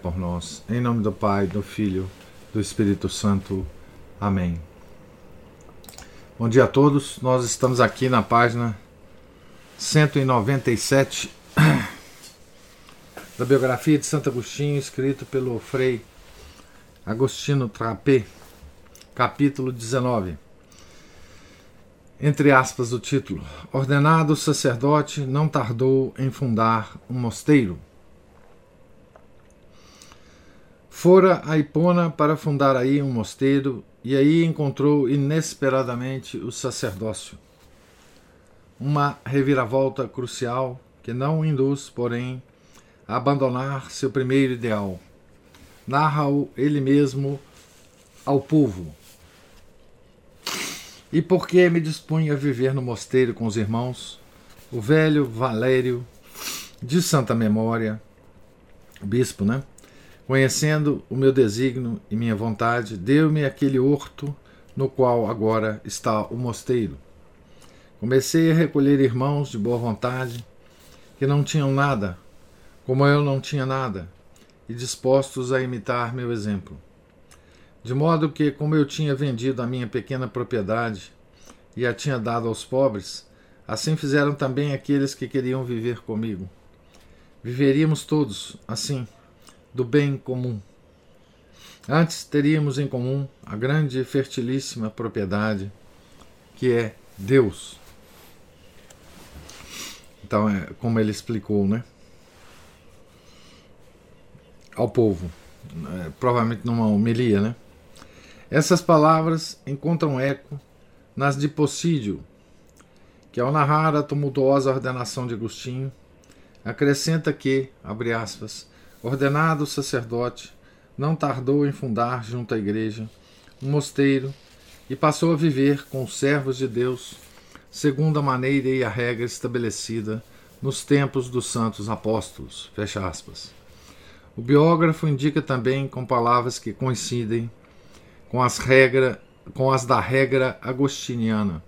por nós. Em nome do Pai, do Filho, do Espírito Santo. Amém. Bom dia a todos. Nós estamos aqui na página 197 da biografia de Santo Agostinho, escrito pelo Frei Agostino Trapé, capítulo 19. Entre aspas, o título: Ordenado sacerdote, não tardou em fundar um mosteiro. Fora a Hipona para fundar aí um mosteiro e aí encontrou inesperadamente o sacerdócio. Uma reviravolta crucial que não induz, porém, a abandonar seu primeiro ideal. Narra-o ele mesmo ao povo. E porque me dispunha a viver no mosteiro com os irmãos, o velho Valério, de santa memória, bispo, né? Conhecendo o meu desígnio e minha vontade, deu-me aquele horto no qual agora está o mosteiro. Comecei a recolher irmãos de boa vontade, que não tinham nada, como eu não tinha nada, e dispostos a imitar meu exemplo. De modo que, como eu tinha vendido a minha pequena propriedade e a tinha dado aos pobres, assim fizeram também aqueles que queriam viver comigo. Viveríamos todos assim do bem comum. Antes teríamos em comum a grande e fertilíssima propriedade que é Deus. Então, é como ele explicou, né? Ao povo, é, provavelmente numa homilia, né? Essas palavras encontram eco nas de Possídio, que ao narrar a tumultuosa ordenação de Agostinho, acrescenta que, abre aspas, Ordenado sacerdote, não tardou em fundar junto à igreja um mosteiro e passou a viver com os servos de Deus, segundo a maneira e a regra estabelecida nos tempos dos santos apóstolos. Fecha aspas. O biógrafo indica também com palavras que coincidem com as, regra, com as da regra agostiniana,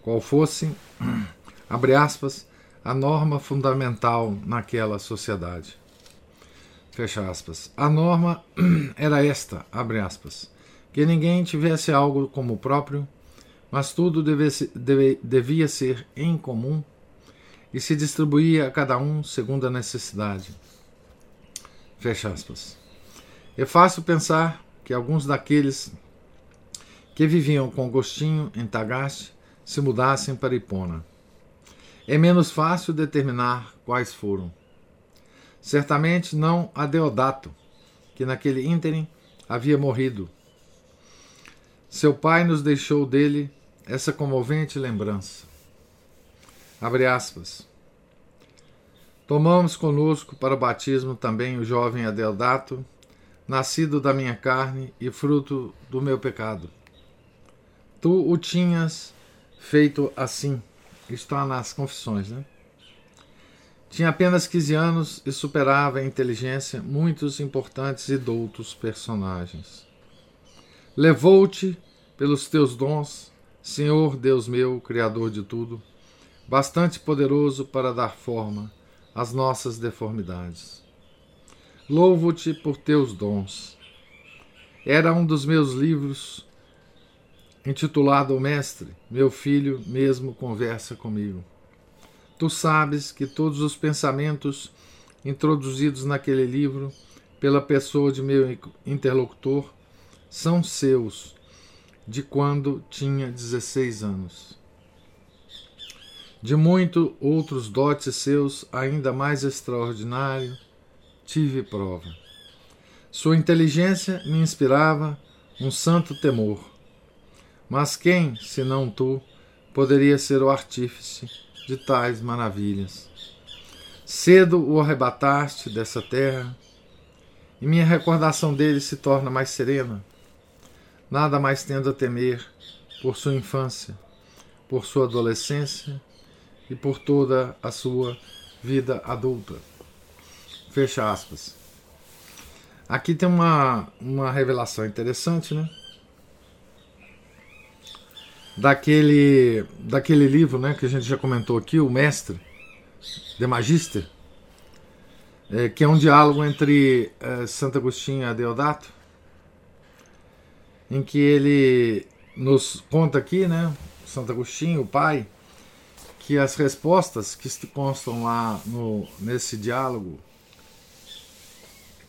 qual fosse, abre aspas, a norma fundamental naquela sociedade. Fecha aspas. A norma era esta, abre aspas, que ninguém tivesse algo como próprio, mas tudo devesse, deve, devia ser em comum e se distribuía a cada um segundo a necessidade. Fecha aspas. É fácil pensar que alguns daqueles que viviam com Agostinho em Tagaste se mudassem para Hipona. É menos fácil determinar quais foram. Certamente não a Deodato, que naquele ínterim havia morrido. Seu pai nos deixou dele essa comovente lembrança. Abre aspas. Tomamos conosco para o batismo também o jovem Adeodato, nascido da minha carne e fruto do meu pecado. Tu o tinhas feito assim. Está nas confissões, né? Tinha apenas 15 anos e superava em inteligência muitos importantes e doutos personagens. Levou-te pelos teus dons, Senhor Deus meu, Criador de tudo, bastante poderoso para dar forma às nossas deformidades. Louvo-te por teus dons. Era um dos meus livros intitulado O Mestre, meu filho mesmo conversa comigo. Tu sabes que todos os pensamentos introduzidos naquele livro pela pessoa de meu interlocutor são seus, de quando tinha 16 anos. De muito outros dotes seus, ainda mais extraordinário, tive prova. Sua inteligência me inspirava um santo temor. Mas quem, senão tu, poderia ser o artífice de tais maravilhas. Cedo o arrebataste dessa terra e minha recordação dele se torna mais serena, nada mais tendo a temer por sua infância, por sua adolescência e por toda a sua vida adulta. Fecha aspas. Aqui tem uma, uma revelação interessante, né? Daquele, daquele livro né, que a gente já comentou aqui, O Mestre, de Magister, é, que é um diálogo entre é, Santo Agostinho e Adeodato, em que ele nos conta aqui, né, Santo Agostinho, o pai, que as respostas que constam lá no, nesse diálogo,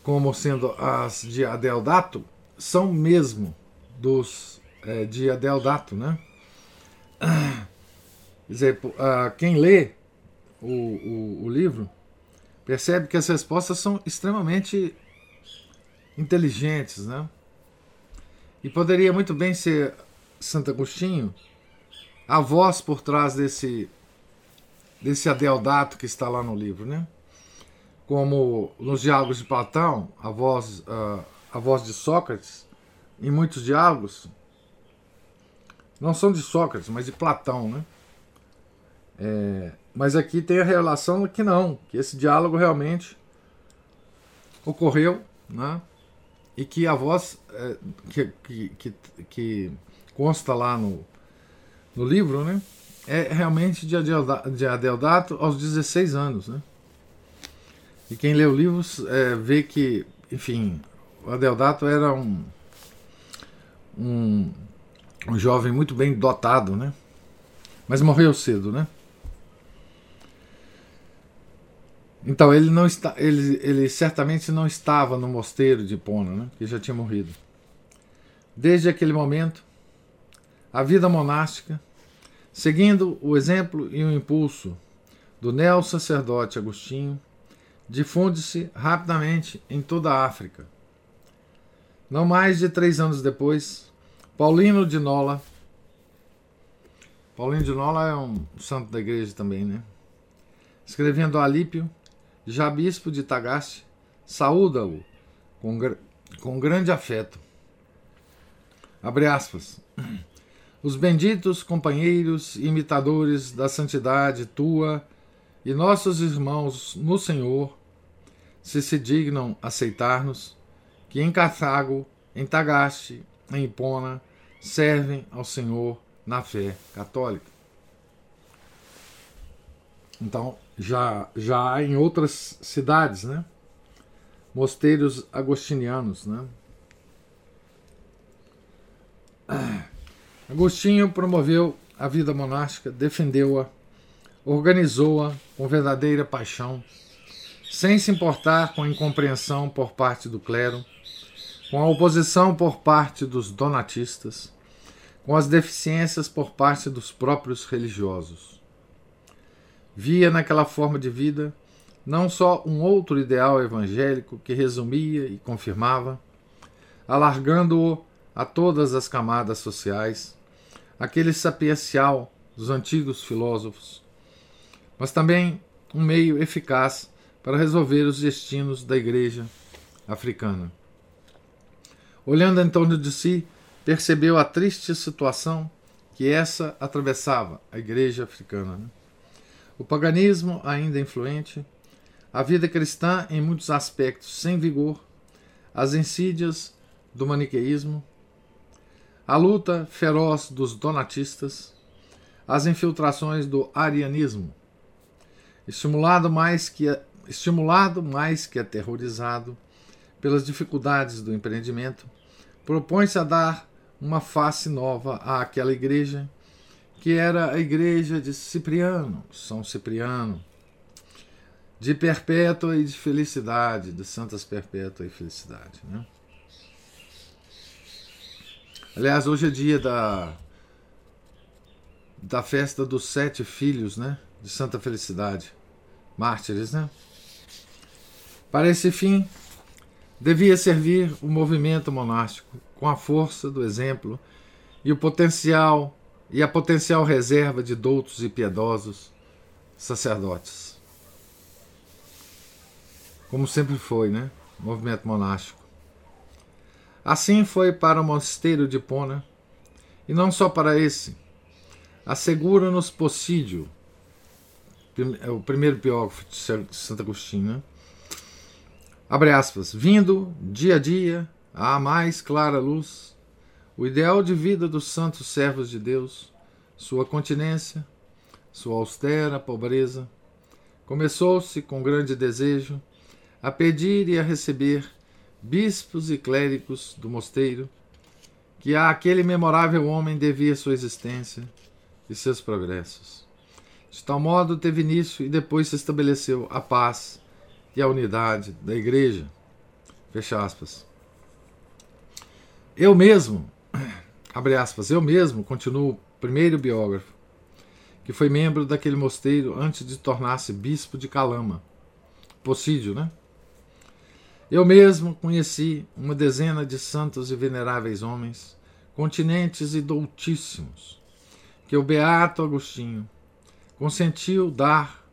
como sendo as de Adeodato, são mesmo dos é, de Adeodato, né? Dizer, quem lê o, o, o livro percebe que as respostas são extremamente inteligentes, né? E poderia muito bem ser Santo Agostinho a voz por trás desse desse adeodato que está lá no livro, né? Como nos diálogos de Platão, a voz uh, a voz de Sócrates, em muitos diálogos não são de Sócrates, mas de Platão, né? É, mas aqui tem a relação que não, que esse diálogo realmente ocorreu, né? E que a voz é, que, que, que, que, consta lá no, no livro, né? É realmente de Adeodato, de aos 16 anos, né? E quem lê o livro é, vê que, enfim, o Adeodato era um, um, um jovem muito bem dotado, né? Mas morreu cedo, né? Então ele não está, ele, ele certamente não estava no mosteiro de Hipona, né? que já tinha morrido. Desde aquele momento, a vida monástica, seguindo o exemplo e o impulso do neo-sacerdote Agostinho, difunde-se rapidamente em toda a África. Não mais de três anos depois, Paulino de Nola, Paulino de Nola é um santo da igreja também, né? Escrevendo a Alípio, já bispo de Tagaste, saúda-o com, com grande afeto. Abre aspas. Os benditos companheiros imitadores da santidade tua e nossos irmãos no Senhor, se se dignam aceitar-nos, que em Cartago, em Tagaste, em Hipona, servem ao Senhor na fé católica. Então, já, já em outras cidades, né? Mosteiros agostinianos, né? Agostinho promoveu a vida monástica, defendeu-a, organizou-a com verdadeira paixão, sem se importar com a incompreensão por parte do clero, com a oposição por parte dos donatistas, com as deficiências por parte dos próprios religiosos. Via naquela forma de vida não só um outro ideal evangélico que resumia e confirmava, alargando-o a todas as camadas sociais, aquele sapiencial dos antigos filósofos, mas também um meio eficaz para resolver os destinos da igreja africana. Olhando em torno de si, percebeu a triste situação que essa atravessava a igreja africana. Né? O paganismo ainda influente, a vida cristã em muitos aspectos sem vigor, as insídias do maniqueísmo, a luta feroz dos donatistas, as infiltrações do arianismo, estimulado mais que estimulado mais que aterrorizado pelas dificuldades do empreendimento, propõe-se a dar uma face nova àquela igreja que era a igreja de Cipriano, São Cipriano, de Perpétua e de Felicidade, de Santas Perpétua e Felicidade. Né? Aliás, hoje é dia da, da festa dos sete filhos né? de Santa Felicidade, mártires. Né? Para esse fim, devia servir o movimento monástico com a força do exemplo e o potencial e a potencial reserva de doutos e piedosos sacerdotes. Como sempre foi, né? movimento monástico. Assim foi para o mosteiro de Pona, e não só para esse. Assegura-nos Possídio, é o primeiro biógrafo de Santo Agostinho, né? Abre aspas, vindo dia a dia à mais clara luz, o ideal de vida dos santos servos de Deus, sua continência, sua austera pobreza, começou-se com grande desejo a pedir e a receber bispos e clérigos do mosteiro, que a aquele memorável homem devia sua existência e seus progressos. De tal modo teve início e depois se estabeleceu a paz a unidade da Igreja. Fecha aspas. Eu mesmo, abre aspas, eu mesmo, continuo o primeiro biógrafo, que foi membro daquele mosteiro antes de tornar-se bispo de Calama. Possídio, né? Eu mesmo conheci uma dezena de santos e veneráveis homens, continentes e doutíssimos, que o beato Agostinho consentiu dar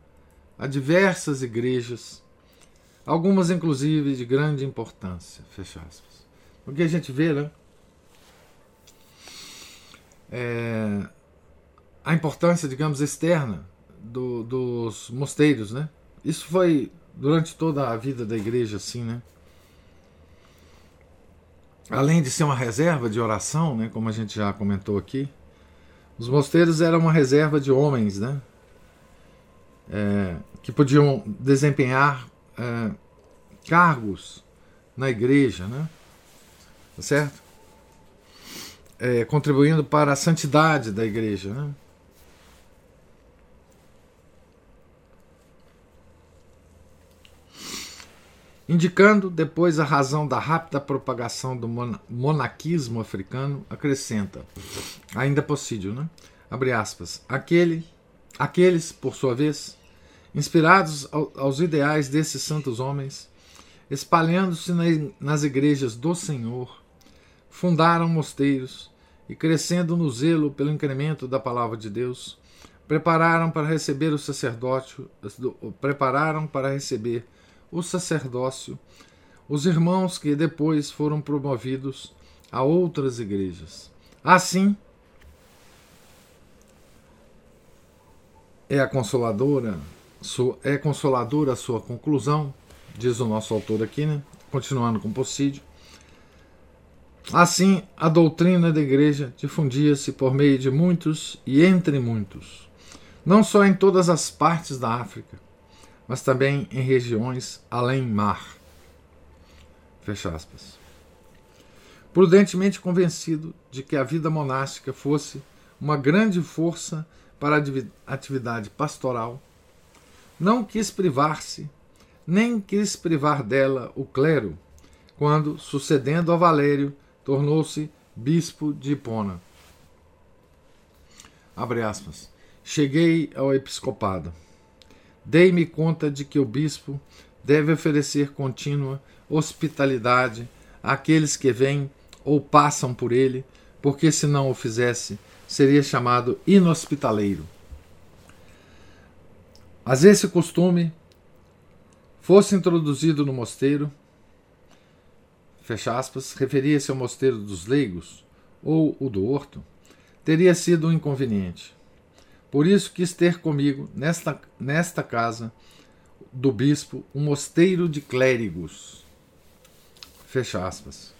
a diversas igrejas, algumas inclusive de grande importância. Fecha aspas. O que a gente vê, né? É, a importância, digamos, externa do, dos mosteiros, né? Isso foi durante toda a vida da igreja, assim, né? Além de ser uma reserva de oração, né, como a gente já comentou aqui, os mosteiros eram uma reserva de homens, né, é, que podiam desempenhar é, cargos na igreja, né, tá certo? É, contribuindo para a santidade da igreja, né? Indicando depois a razão da rápida propagação do monaquismo africano, acrescenta, ainda possível, né? Abre aspas. Aquele, aqueles, por sua vez, inspirados aos ideais desses santos homens, espalhando-se nas igrejas do Senhor, fundaram mosteiros e, crescendo no zelo pelo incremento da palavra de Deus, prepararam para receber o sacerdócio, prepararam para receber o sacerdócio, os irmãos que depois foram promovidos a outras igrejas. Assim, é a consoladora, é consoladora a sua conclusão, diz o nosso autor aqui, né? continuando com Possídio. Assim, a doutrina da igreja difundia-se por meio de muitos e entre muitos, não só em todas as partes da África, mas também em regiões além mar. Fecha aspas. Prudentemente convencido de que a vida monástica fosse uma grande força para a atividade pastoral, não quis privar-se, nem quis privar dela o clero, quando, sucedendo a Valério, tornou-se bispo de Hipona. Abre aspas. Cheguei ao episcopado. Dei-me conta de que o bispo deve oferecer contínua hospitalidade àqueles que vêm ou passam por ele, porque se não o fizesse, seria chamado inhospitaleiro. Mas esse costume fosse introduzido no mosteiro, fecha aspas, referia-se ao mosteiro dos leigos ou o do horto, teria sido um inconveniente. Por isso quis ter comigo, nesta, nesta casa do bispo, um mosteiro de clérigos. Fecha aspas.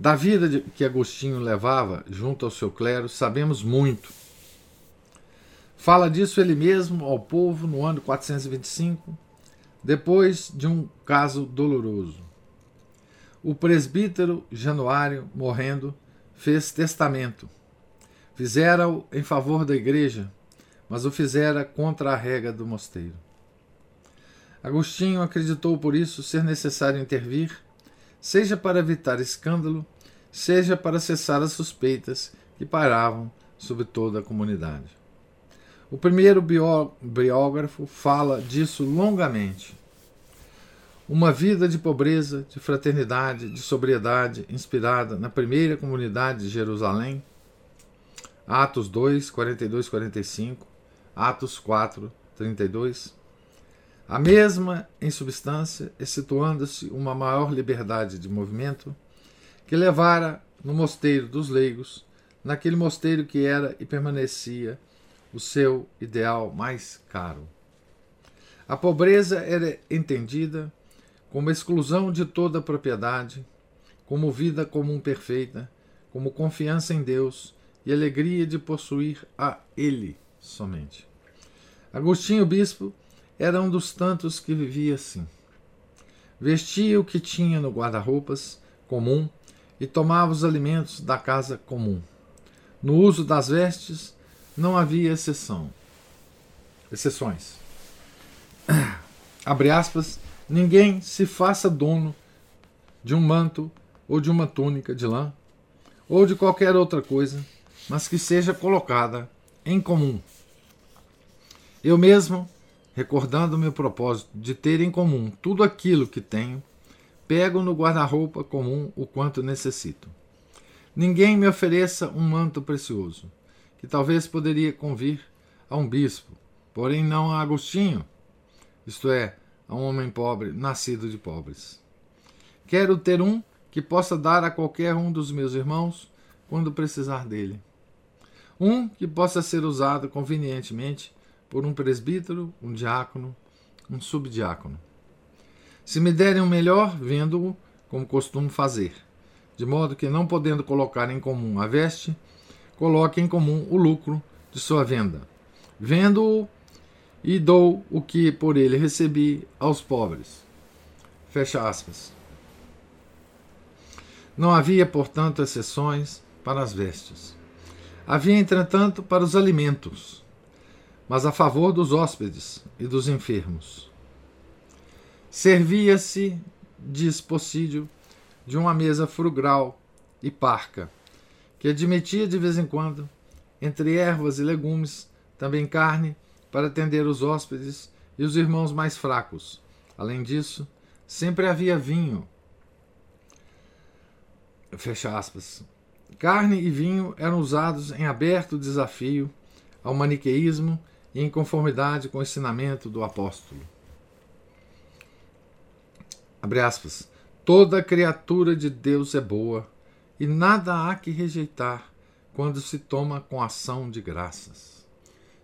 Da vida que Agostinho levava junto ao seu clero, sabemos muito. Fala disso ele mesmo ao povo no ano 425, depois de um caso doloroso. O presbítero Januário, morrendo, fez testamento Fizera-o em favor da igreja, mas o fizera contra a regra do mosteiro. Agostinho acreditou por isso ser necessário intervir, seja para evitar escândalo, seja para cessar as suspeitas que pairavam sobre toda a comunidade. O primeiro biógrafo fala disso longamente. Uma vida de pobreza, de fraternidade, de sobriedade, inspirada na primeira comunidade de Jerusalém, Atos 2, 42, 45, Atos 4, 32. A mesma em substância, excetuando-se uma maior liberdade de movimento, que levara no mosteiro dos leigos, naquele mosteiro que era e permanecia o seu ideal mais caro. A pobreza era entendida como exclusão de toda propriedade, como vida comum perfeita, como confiança em Deus e alegria de possuir a Ele somente. Agostinho Bispo era um dos tantos que vivia assim. Vestia o que tinha no guarda-roupas comum e tomava os alimentos da casa comum. No uso das vestes não havia exceção. Exceções. Abre aspas, ninguém se faça dono de um manto ou de uma túnica de lã ou de qualquer outra coisa, mas que seja colocada em comum. Eu mesmo recordando o meu propósito de ter em comum tudo aquilo que tenho, pego no guarda-roupa comum o quanto necessito. Ninguém me ofereça um manto precioso, que talvez poderia convir a um bispo, porém não a Agostinho, isto é, a um homem pobre, nascido de pobres. Quero ter um que possa dar a qualquer um dos meus irmãos quando precisar dele. Um que possa ser usado convenientemente por um presbítero, um diácono, um subdiácono. Se me derem um melhor, vendo-o, como costumo fazer, de modo que, não podendo colocar em comum a veste, coloque em comum o lucro de sua venda. Vendo-o e dou o que por ele recebi aos pobres. Fecha aspas. Não havia, portanto, exceções para as vestes. Havia, entretanto, para os alimentos mas a favor dos hóspedes e dos enfermos. Servia-se, diz Possídio, de uma mesa frugal e parca, que admitia de vez em quando, entre ervas e legumes, também carne, para atender os hóspedes e os irmãos mais fracos. Além disso, sempre havia vinho. Fecha aspas. Carne e vinho eram usados em aberto desafio ao maniqueísmo e em conformidade com o ensinamento do apóstolo. Abre aspas. Toda criatura de Deus é boa e nada há que rejeitar quando se toma com ação de graças.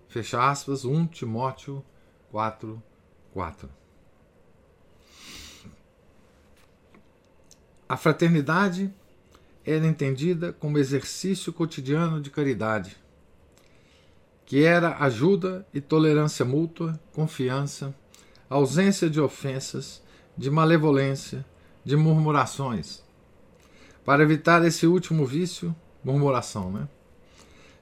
Fecha aspas, 1 Timóteo 4, 4. A fraternidade era entendida como exercício cotidiano de caridade que era ajuda e tolerância mútua, confiança, ausência de ofensas, de malevolência, de murmurações. Para evitar esse último vício, murmuração, né?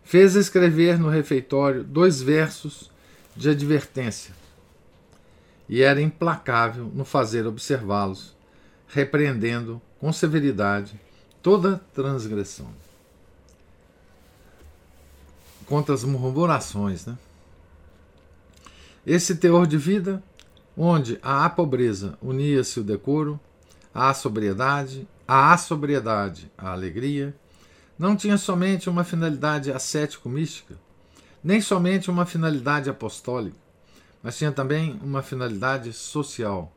Fez escrever no refeitório dois versos de advertência e era implacável no fazer observá-los, repreendendo com severidade toda transgressão contra as murmurações. Né? Esse teor de vida, onde à pobreza unia-se o decoro, à sobriedade, à sobriedade a alegria, não tinha somente uma finalidade ascético-mística, nem somente uma finalidade apostólica, mas tinha também uma finalidade social.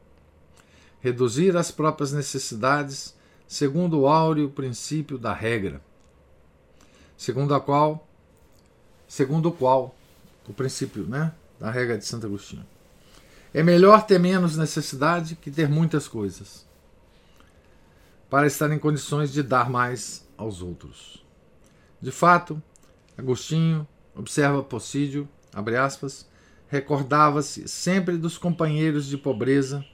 Reduzir as próprias necessidades segundo o áureo princípio da regra, segundo a qual segundo o qual, o princípio né, da regra de Santo Agostinho, é melhor ter menos necessidade que ter muitas coisas, para estar em condições de dar mais aos outros. De fato, Agostinho, observa Possídio, recordava-se sempre dos companheiros de pobreza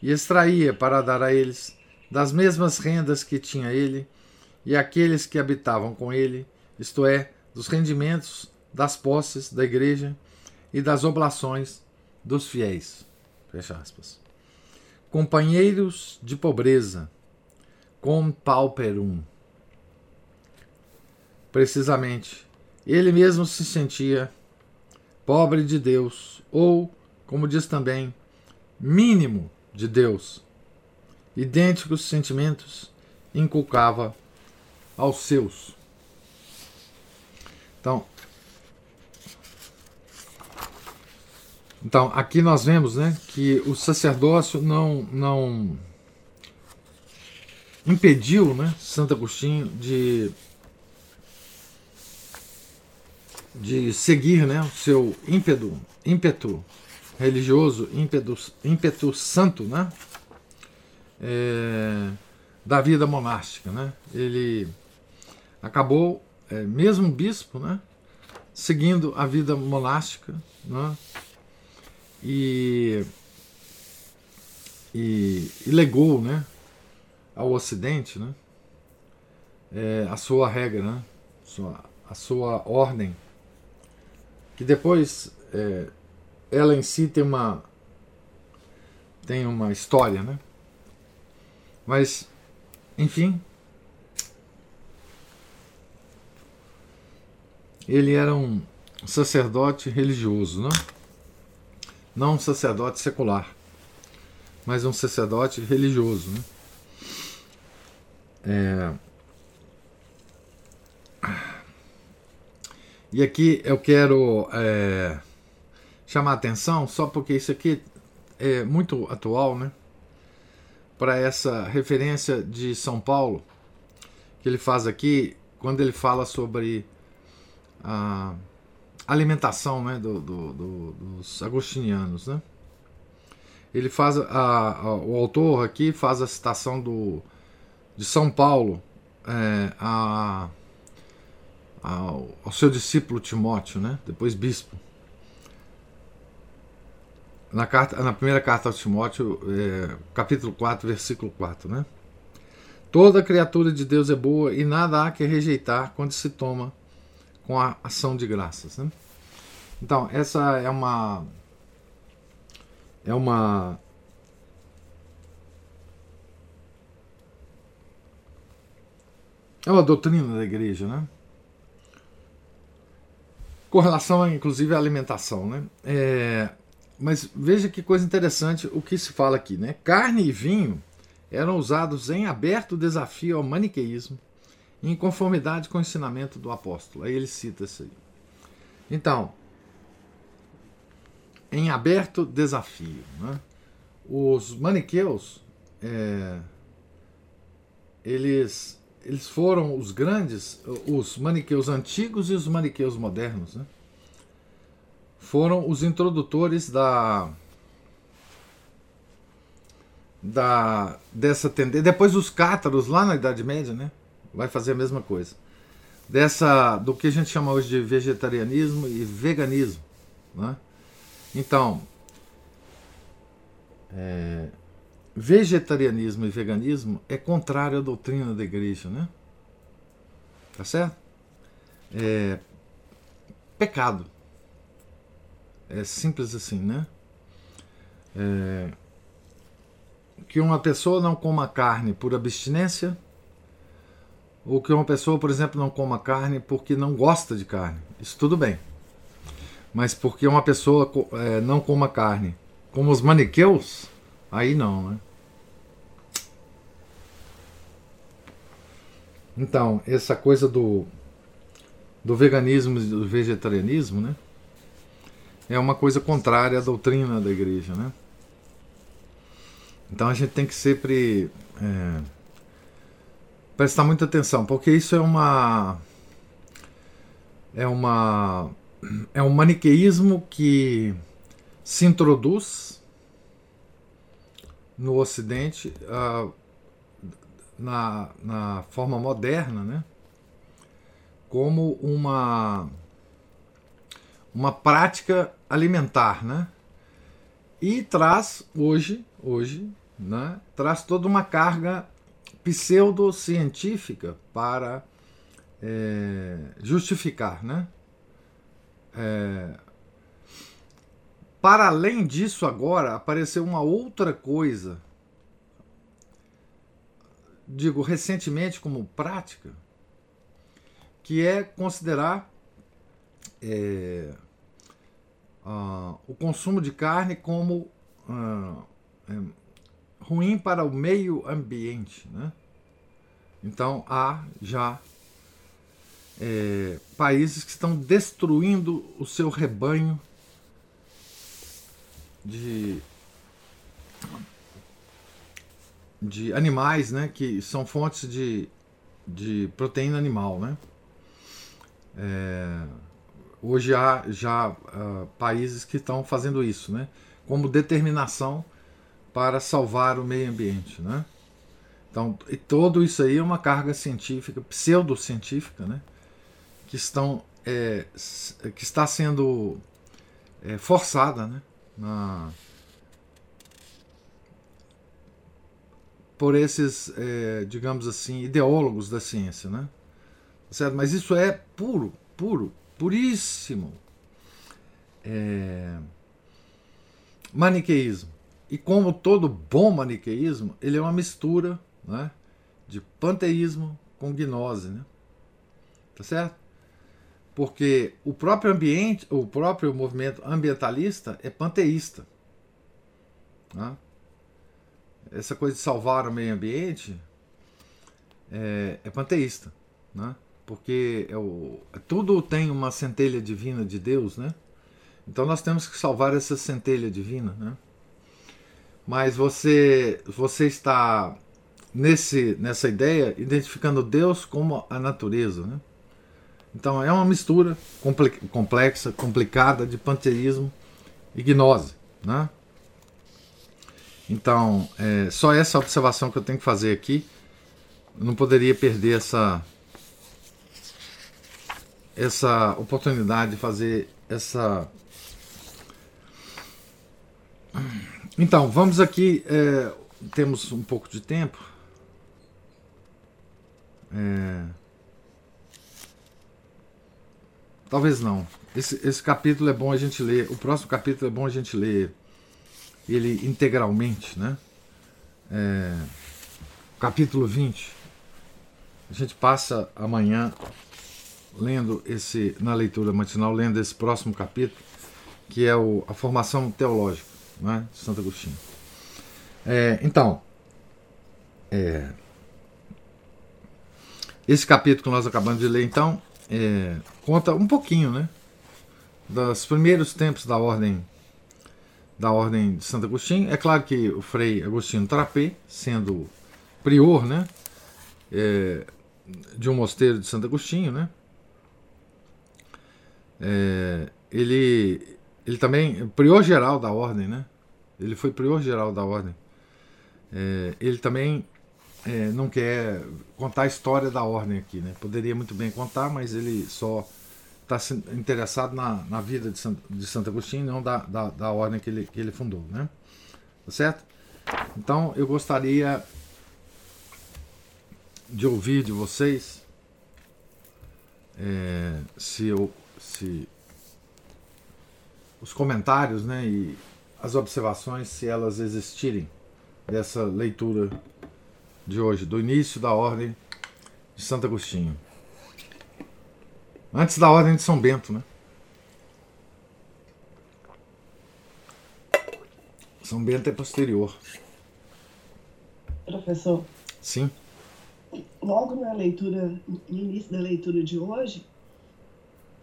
e extraía para dar a eles das mesmas rendas que tinha ele e aqueles que habitavam com ele, isto é, dos rendimentos das posses da igreja e das oblações dos fiéis. Fecha aspas. Companheiros de pobreza, com pauperum. Precisamente, ele mesmo se sentia pobre de Deus, ou, como diz também, mínimo de Deus. Idênticos sentimentos inculcava aos seus. Então, Então, aqui nós vemos né, que o sacerdócio não, não impediu né, Santo Agostinho de, de seguir né, o seu ímpeto, ímpeto religioso, ímpeto, ímpeto santo né, é, da vida monástica. Né? Ele acabou, é, mesmo bispo, né, seguindo a vida monástica. Né, e, e, e legou né, ao Ocidente né, é, a sua regra, né, sua, a sua ordem, que depois é, ela em si tem uma, tem uma história, né? Mas, enfim, ele era um sacerdote religioso, né? não um sacerdote secular, mas um sacerdote religioso. Né? É... E aqui eu quero é, chamar atenção, só porque isso aqui é muito atual, né? Para essa referência de São Paulo, que ele faz aqui, quando ele fala sobre a alimentação né, do, do, do, dos agostinianos. Né? Ele faz a, a, o autor aqui faz a citação do, de São Paulo é, a, ao, ao seu discípulo Timóteo, né, depois bispo. Na, carta, na primeira carta ao Timóteo, é, capítulo 4, versículo 4, né? Toda criatura de Deus é boa e nada há que rejeitar quando se toma com a ação de graças. Né? Então, essa é uma. É uma. É uma doutrina da igreja, né? Com relação, inclusive, à alimentação, né? É, mas veja que coisa interessante o que se fala aqui, né? Carne e vinho eram usados em aberto desafio ao maniqueísmo em conformidade com o ensinamento do apóstolo. Aí ele cita isso aí. Então, em aberto desafio, né? os maniqueus, é, eles, eles foram os grandes, os maniqueus antigos e os maniqueus modernos, né? foram os introdutores da da dessa tendência. Depois os cátaros lá na Idade Média, né? vai fazer a mesma coisa. Dessa, do que a gente chama hoje de vegetarianismo e veganismo. Né? Então, é, vegetarianismo e veganismo é contrário à doutrina da igreja, né? Tá certo? É pecado. É simples assim, né? É, que uma pessoa não coma carne por abstinência ou que uma pessoa, por exemplo, não coma carne porque não gosta de carne. Isso tudo bem. Mas porque uma pessoa é, não coma carne, como os maniqueus, aí não, né? Então, essa coisa do, do veganismo e do vegetarianismo, né? É uma coisa contrária à doutrina da igreja, né? Então a gente tem que sempre. É, prestar muita atenção, porque isso é uma é uma é um maniqueísmo que se introduz no Ocidente uh, na, na forma moderna, né? como uma uma prática alimentar, né? E traz hoje, hoje, né? Traz toda uma carga pseudocientífica para é, justificar, né? É, para além disso, agora apareceu uma outra coisa, digo recentemente como prática, que é considerar é, uh, o consumo de carne como uh, ruim para o meio ambiente. Né? Então há já é, países que estão destruindo o seu rebanho de, de animais, né, que são fontes de, de proteína animal, né? É, hoje há já uh, países que estão fazendo isso, né? Como determinação para salvar o meio ambiente, né? Então, e todo isso aí é uma carga científica, pseudocientífica, né? Que estão é, que está sendo é, forçada, né? Na, por esses, é, digamos assim, ideólogos da ciência, né? Certo? Mas isso é puro, puro, puríssimo é, maniqueísmo. E como todo bom maniqueísmo, ele é uma mistura né, de panteísmo com gnose. Né? Tá certo? Porque o próprio ambiente, o próprio movimento ambientalista é panteísta. Né? Essa coisa de salvar o meio ambiente é, é panteísta. Né? Porque é o, tudo tem uma centelha divina de Deus, né? Então nós temos que salvar essa centelha divina, né? Mas você você está nesse nessa ideia identificando Deus como a natureza, né? Então é uma mistura complexa, complicada de panteísmo e gnose, né? Então, é, só essa observação que eu tenho que fazer aqui. Eu não poderia perder essa essa oportunidade de fazer essa então, vamos aqui. É, temos um pouco de tempo. É, talvez não. Esse, esse capítulo é bom a gente ler. O próximo capítulo é bom a gente ler ele integralmente, né? É, capítulo 20. A gente passa amanhã lendo esse, na leitura matinal, lendo esse próximo capítulo, que é o, a formação teológica né, de Santo Agostinho. É, então, é, esse capítulo que nós acabamos de ler, então, é, conta um pouquinho, né, dos primeiros tempos da ordem da ordem de Santo Agostinho. É claro que o Frei Agostinho Trapé, sendo prior, né, é, de um mosteiro de Santo Agostinho, né, é, ele, ele também, prior geral da ordem, né? Ele foi prior geral da ordem. É, ele também é, não quer contar a história da ordem aqui, né? Poderia muito bem contar, mas ele só está interessado na, na vida de, San, de Santo Agostinho, não da, da, da, ordem que ele, que ele fundou, né? Tá certo? Então eu gostaria de ouvir de vocês é, se, eu, se os comentários né, e as observações, se elas existirem, dessa leitura de hoje, do início da Ordem de Santo Agostinho. Antes da Ordem de São Bento, né? São Bento é posterior. Professor. Sim. Logo na leitura, no início da leitura de hoje,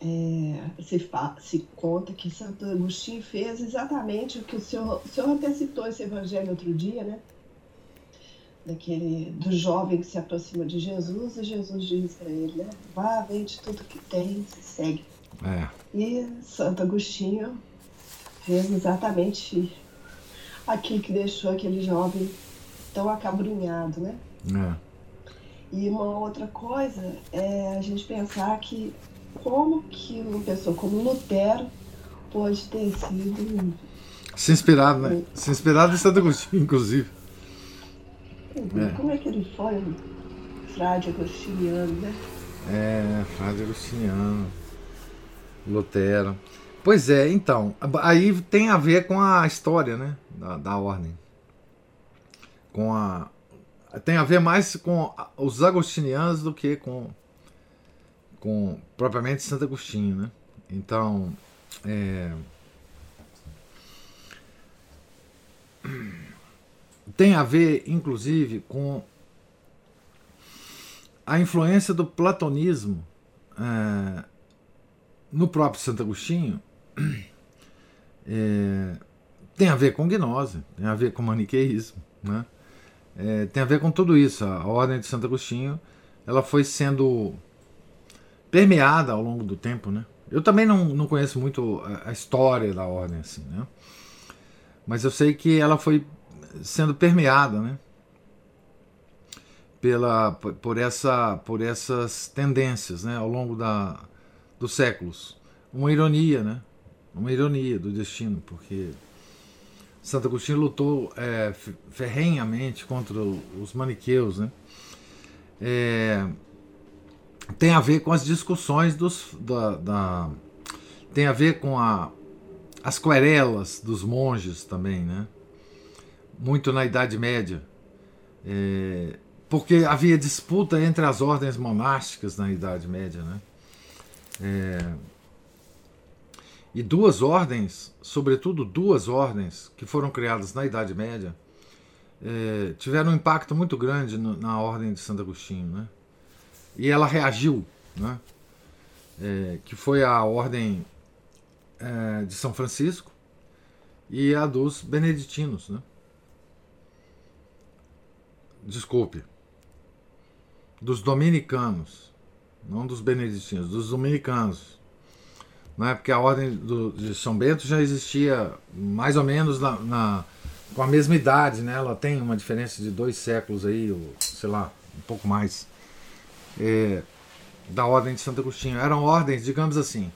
é, se, se, conta que Santo Agostinho fez exatamente o que o senhor, o senhor até citou esse evangelho outro dia, né? Daquele, do jovem que se aproxima de Jesus e Jesus diz para ele, né? Vá, vende tudo que tem, se segue. É. E Santo Agostinho fez exatamente aquilo que deixou aquele jovem tão acabrunhado, né? É. E uma outra coisa é a gente pensar que como que uma pessoa como Lutero pode ter sido. Se inspirado, né? Se inspirado em Santo Agostinho, inclusive. É. Como é que ele foi um frade agostiniano, né? É, frade agostiniano. Lutero. Pois é, então. Aí tem a ver com a história, né? Da, da ordem. Com a. Tem a ver mais com os agostinianos do que com com propriamente Santo Agostinho, né? Então, é, tem a ver, inclusive, com a influência do platonismo é, no próprio Santo Agostinho. É, tem a ver com gnose, tem a ver com maniqueísmo, né? É, tem a ver com tudo isso. A ordem de Santo Agostinho ela foi sendo permeada ao longo do tempo, né? Eu também não, não conheço muito a, a história da ordem assim, né? Mas eu sei que ela foi sendo permeada, né? Pela, por, essa, por essas tendências, né? Ao longo da, dos séculos. Uma ironia, né? Uma ironia do destino, porque Santo Agostinho lutou é, ferrenhamente contra os maniqueus, né? É, tem a ver com as discussões dos, da, da tem a ver com a, as querelas dos monges também, né? Muito na Idade Média, é, porque havia disputa entre as ordens monásticas na Idade Média, né? É, e duas ordens, sobretudo duas ordens que foram criadas na Idade Média, é, tiveram um impacto muito grande no, na ordem de Santo Agostinho, né? E ela reagiu, né? É, que foi a ordem é, de São Francisco e a dos beneditinos, né? Desculpe, dos dominicanos, não dos beneditinos, dos dominicanos, né? porque a ordem do, de São Bento já existia mais ou menos na, na, com a mesma idade, né? ela tem uma diferença de dois séculos aí, ou, sei lá, um pouco mais, é, da ordem de Santo Agostinho. Eram ordens, digamos assim,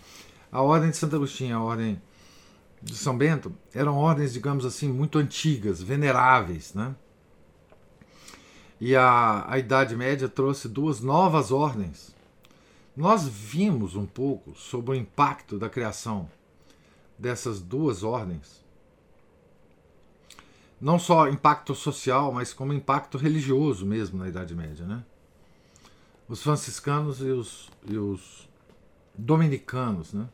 a ordem de Santo Agostinho, a ordem de São Bento, eram ordens, digamos assim, muito antigas, veneráveis, né? E a, a Idade Média trouxe duas novas ordens nós vimos um pouco sobre o impacto da criação dessas duas ordens. Não só impacto social, mas como impacto religioso mesmo na Idade Média. Né? Os franciscanos e os, e os dominicanos. Né?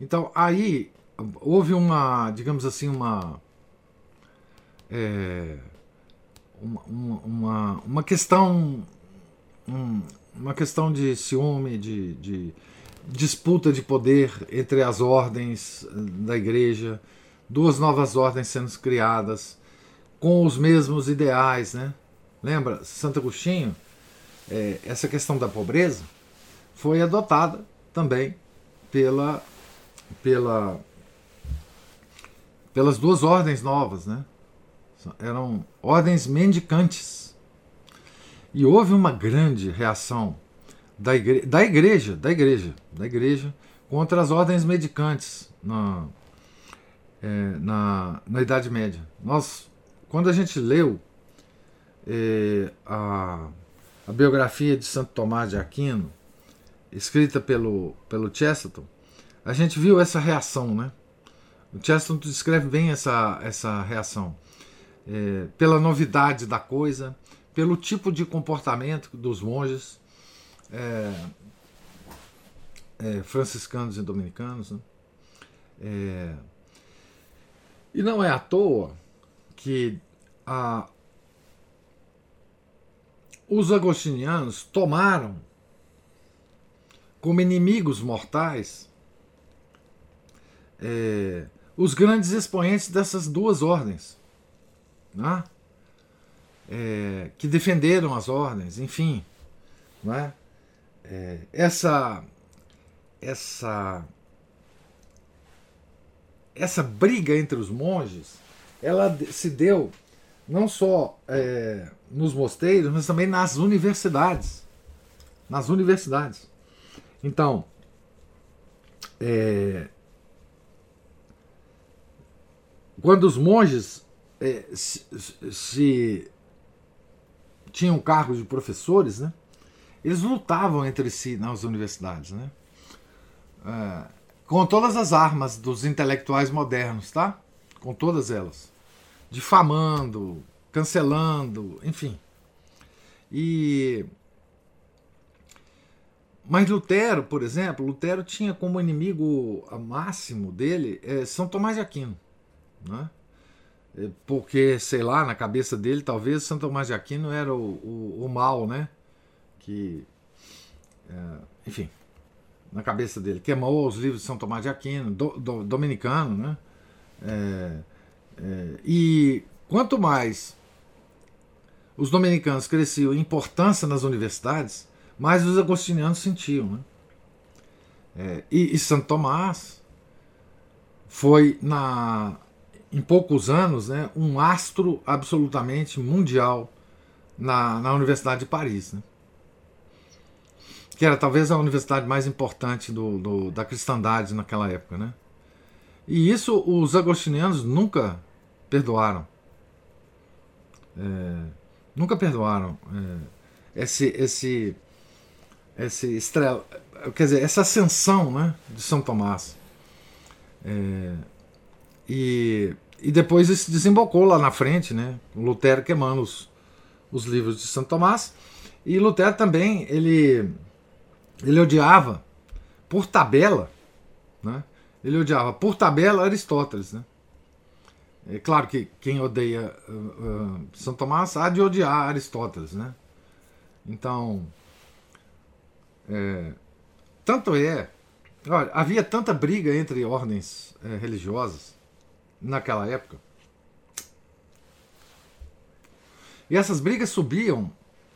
Então aí houve uma, digamos assim, uma. É, uma, uma, uma questão. Um, uma questão de ciúme, de, de disputa de poder entre as ordens da igreja, duas novas ordens sendo criadas com os mesmos ideais, né? Lembra, Santo Agostinho, é, essa questão da pobreza foi adotada também pela, pela, pelas duas ordens novas, né? Eram ordens mendicantes e houve uma grande reação da, igre da igreja, da igreja, da igreja contra as ordens medicantes na, é, na, na Idade Média. Nós, quando a gente leu é, a, a biografia de Santo Tomás de Aquino, escrita pelo, pelo Chesterton, a gente viu essa reação, né? O Chesterton descreve bem essa, essa reação. É, pela novidade da coisa, pelo tipo de comportamento dos monges é, é, franciscanos e dominicanos. Né? É, e não é à toa que a, os agostinianos tomaram como inimigos mortais é, os grandes expoentes dessas duas ordens. Né? é, que defenderam as ordens, enfim. Não é? Essa, essa, essa briga entre os monges, ela se deu não só é, nos mosteiros, mas também nas universidades. Nas universidades. Então, é, quando os monges se, se tinham cargos de professores, né? Eles lutavam entre si nas universidades, né? É, com todas as armas dos intelectuais modernos, tá? Com todas elas. Difamando, cancelando, enfim. E mas Lutero, por exemplo, Lutero tinha como inimigo máximo dele é São Tomás de Aquino, né? Porque, sei lá, na cabeça dele, talvez Santo Tomás de Aquino era o, o, o mal, né? Que, é, enfim, na cabeça dele, queimou os livros de São Tomás de Aquino, do, do, dominicano, né? É, É, e quanto mais os dominicanos cresciam em importância nas universidades, mais os agostinianos sentiam. Né? É, e, e Santo Tomás foi, na, em poucos anos, né, um astro absolutamente mundial na, na Universidade de Paris. Né? Que era talvez a universidade mais importante do, do, da cristandade naquela época. Né? E isso os agostinianos nunca perdoaram. É, nunca perdoaram é, esse, esse, esse estrela, quer dizer, essa ascensão né, de São Tomás. É, e, e depois isso desembocou lá na frente, né? Lutero queimando os, os livros de Santo Tomás. E Lutero também, ele, ele odiava por tabela, né? Ele odiava por tabela Aristóteles, né? É claro que quem odeia uh, uh, São Tomás há de odiar Aristóteles, né? Então, é, tanto é, olha, havia tanta briga entre ordens é, religiosas naquela época. E essas brigas subiam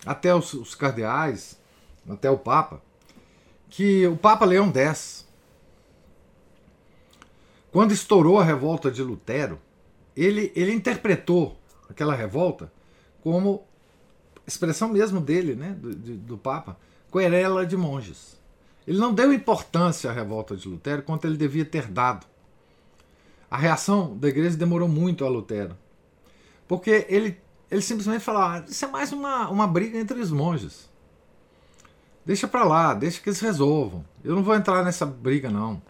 até os, os cardeais, até o Papa, que o Papa Leão X, quando estourou a revolta de Lutero, ele, ele interpretou aquela revolta como expressão mesmo dele, né, do, do Papa, querela de monges. Ele não deu importância à revolta de Lutero quanto ele devia ter dado. A reação da igreja demorou muito a Lutero. Porque ele, ele simplesmente falou: ah, isso é mais uma, uma briga entre os monges. Deixa para lá, deixa que eles resolvam. Eu não vou entrar nessa briga, não.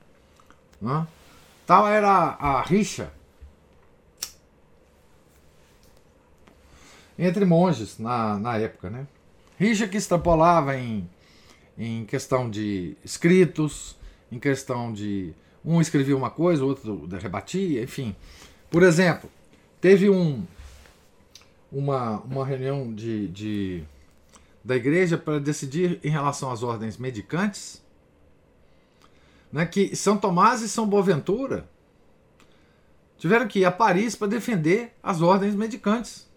não? Tal era a rixa entre monges na, na época. Né? Rixa que extrapolava em, em questão de escritos, em questão de um escrevia uma coisa, o outro rebatia, enfim. Por exemplo, teve um, uma, uma reunião de, de, da igreja para decidir em relação às ordens medicantes, né, que São Tomás e São Boaventura tiveram que ir a Paris para defender as ordens medicantes.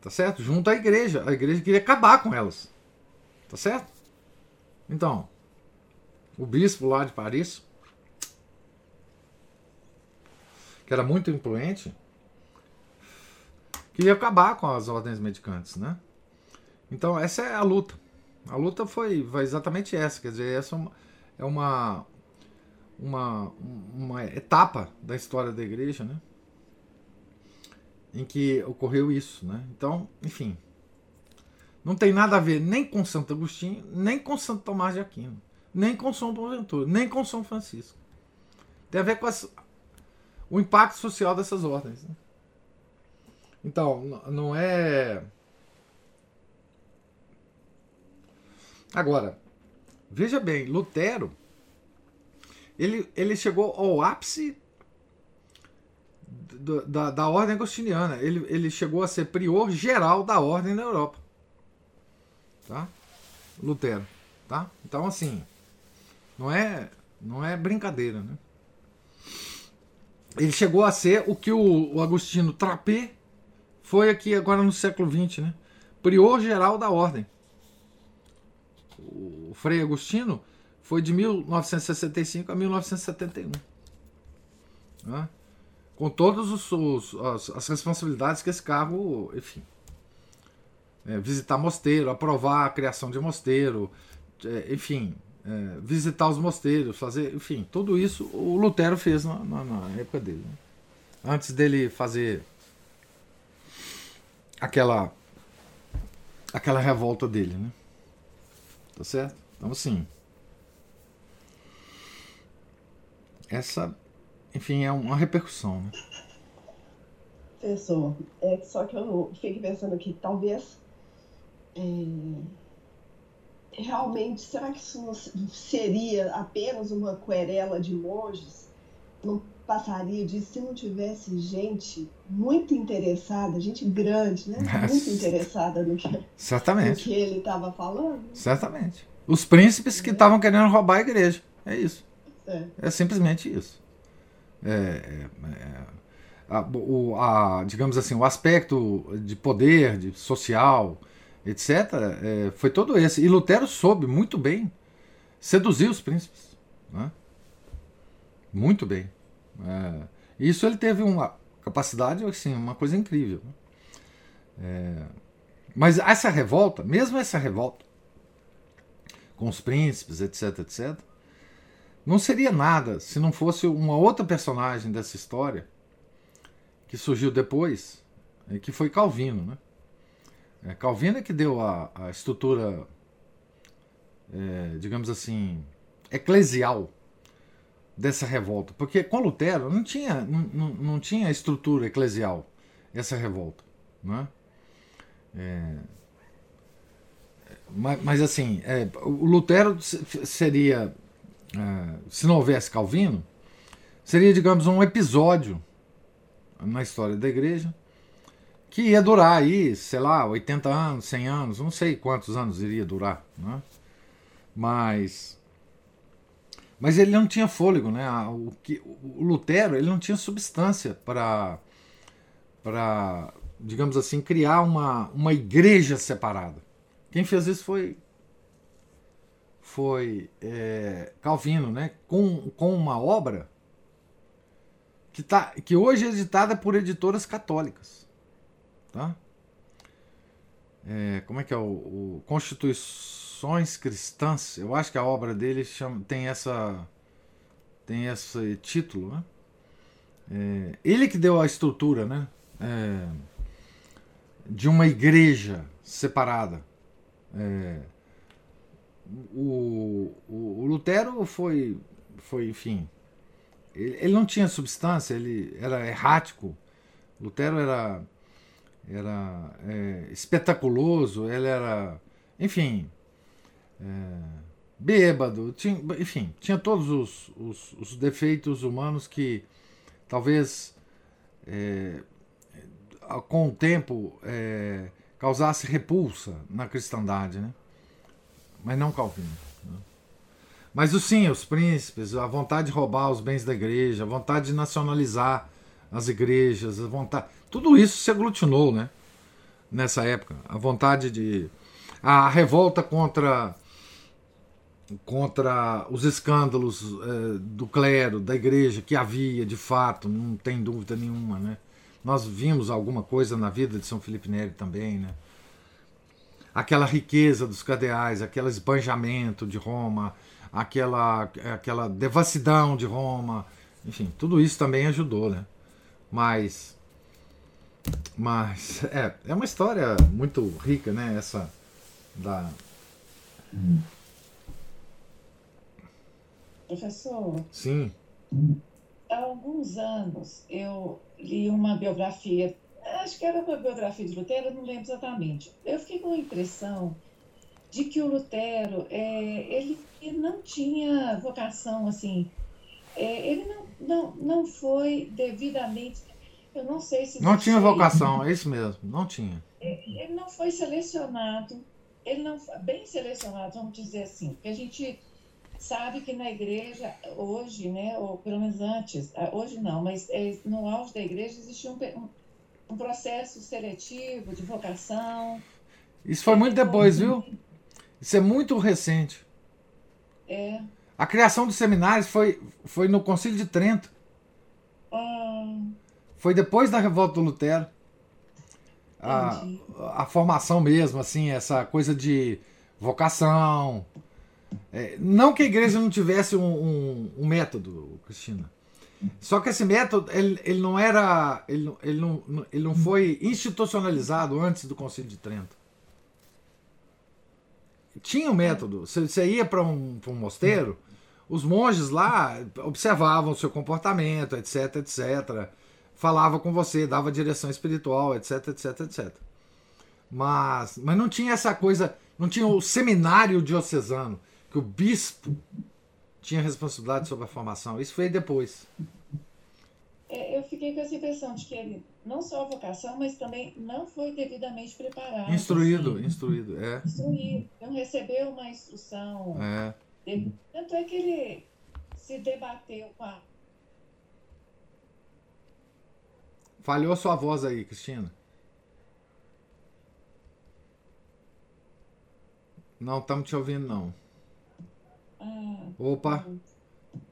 Tá certo? Junto à igreja. A igreja queria acabar com elas. Tá certo? Então, o bispo lá de Paris, que era muito influente, queria acabar com as ordens medicantes, né? Então essa é a luta. A luta foi, foi exatamente essa, quer dizer, essa é uma, uma, uma etapa da história da igreja, né? Em que ocorreu isso, né? Então, enfim, não tem nada a ver nem com Santo Agostinho, nem com Santo Tomás de Aquino nem com São Boaventura, nem com São Francisco. Tem a ver com as, o impacto social dessas ordens. Né? Então, não é. Agora, veja bem, Lutero ele, ele chegou ao ápice da, da, ordem agostiniana. Ele, ele chegou a ser prior geral da ordem na Europa. Tá? Lutero. Tá? Então, assim, não é, não é brincadeira, né? Ele chegou a ser o que o, o Agostinho Trapé foi aqui agora no século XX, né? Prior geral da ordem. O Frei Agostinho foi de 1965 a 1971. Né? Com todas as, as, responsabilidades que esse cargo, enfim. É, visitar mosteiro, aprovar a criação de mosteiro, é, enfim, é, visitar os mosteiros, fazer, enfim, tudo isso o Lutero fez na, na, na época dele. Né? Antes dele fazer aquela aquela revolta dele, né? Tá certo? Então assim, essa, enfim, é uma repercussão, né? Professor, é só que eu fiquei pensando aqui, talvez é realmente, será que isso seria apenas uma querela de monges? Não passaria disso se não tivesse gente muito interessada, gente grande, né? Muito interessada no que, Certamente. no que ele estava falando? Certamente. Os príncipes que estavam querendo roubar a igreja. É isso. É, é simplesmente isso. É, é, é, a, o, a, digamos assim, o aspecto de poder, de social, etc., é, foi todo esse. E Lutero soube muito bem seduzir os príncipes. Né? Muito bem. É, isso ele teve uma capacidade, assim, uma coisa incrível. Né? É, mas essa revolta, mesmo essa revolta, com os príncipes, etc, etc, não seria nada se não fosse uma outra personagem dessa história que surgiu depois, que foi Calvino. Né? É, Calvino é que deu a, a estrutura, é, digamos assim, eclesial dessa revolta. Porque com Lutero não tinha, não, não, tinha estrutura eclesial essa revolta. Né? É, mas, mas, assim, é, o Lutero seria é, se não houvesse Calvino, seria, digamos, um episódio na história da igreja que ia durar aí, sei lá, 80 anos, 100 anos, não sei quantos anos iria durar, né? Mas mas ele não tinha fôlego, né? O, que, o Lutero ele não tinha substância para para digamos assim criar uma, uma igreja separada. Quem fez isso foi foi é, Calvino, né? com, com uma obra que, tá, que hoje é editada por editoras católicas. Tá? É, como é que é o, o, Constituições Cristãs? Eu acho que a obra dele chama, tem essa tem esse título, né? É, ele que deu a estrutura, né? É, de uma igreja separada. É, o, o, o Lutero foi, foi enfim, ele, ele, não tinha substância, ele era errático. Lutero era, era é, espetaculoso, ele era, enfim, é, bêbado, tinha, enfim, tinha todos os, os, os, defeitos humanos que talvez é, com o tempo é, causasse repulsa na cristandade, né? mas não Calvino. Né? Mas o sim, os príncipes, a vontade de roubar os bens da igreja, a vontade de nacionalizar as igrejas, a vontade, tudo isso se aglutinou, né? Nessa época, a vontade de a revolta contra contra os escândalos eh, do clero, da igreja que havia de fato, não tem dúvida nenhuma, né? Nós vimos alguma coisa na vida de São Felipe Neri também, né? aquela riqueza dos cadeais, aquele esbanjamento de Roma, aquela, aquela devassidão de Roma, enfim, tudo isso também ajudou, né? Mas, mas é, é uma história muito rica, né? Essa da Professor. Sim. Há alguns anos eu li uma biografia acho que era uma biografia de Lutero, não lembro exatamente. Eu fiquei com a impressão de que o Lutero, é, ele, não tinha vocação, assim, é, ele não, não, não foi devidamente, eu não sei se... Não tinha vocação, é isso mesmo, não tinha. É, ele não foi selecionado, ele não bem selecionado, vamos dizer assim, porque a gente sabe que na igreja hoje, né, ou pelo menos antes, hoje não, mas é, no auge da igreja existia um, um processo seletivo de vocação. Isso foi muito depois, viu? Isso é muito recente. É. A criação dos seminários foi, foi no Concílio de Trento. Ah. Foi depois da revolta do Lutero. A, a formação mesmo, assim, essa coisa de vocação. É, não que a igreja não tivesse um, um, um método, Cristina. Só que esse método ele, ele não era ele, ele, não, ele não foi institucionalizado antes do Concílio de Trento. Tinha um método. Você, você ia para um, um mosteiro, os monges lá observavam o seu comportamento, etc, etc. Falava com você, dava direção espiritual, etc, etc, etc. Mas, mas não tinha essa coisa, não tinha o seminário diocesano, que o bispo tinha responsabilidade sobre a formação. Isso foi depois. É, eu fiquei com essa impressão de que ele não só a vocação, mas também não foi devidamente preparado. Instruído, assim. instruído, é. Instruído, não recebeu uma instrução. É. Tanto é que ele se debateu com a Falhou sua voz aí, Cristina. Não estamos te ouvindo, não. Ah, Opa,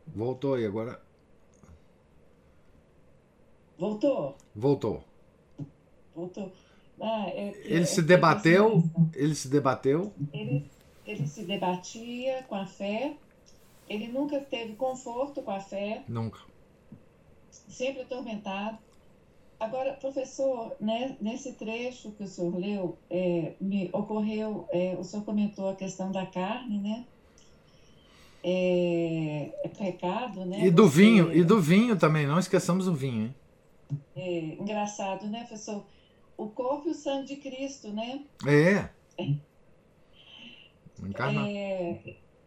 voltou aí agora. voltou? Voltou. Voltou. Ah, é- Ele é- se debateu, ele se debateu. Ele, ele se debatia com a fé, ele nunca teve conforto com a fé, Nunca. sempre atormentado. Agora, professor, né, nesse trecho que o senhor leu, é, me ocorreu, é, o senhor comentou a questão da carne, né? É, é pecado, né? E do Você- vinho, e do vinho também, não esqueçamos do vinho, hein? é, engraçado, né, professor? O corpo e o sangue de Cristo, né? É. Encarna. É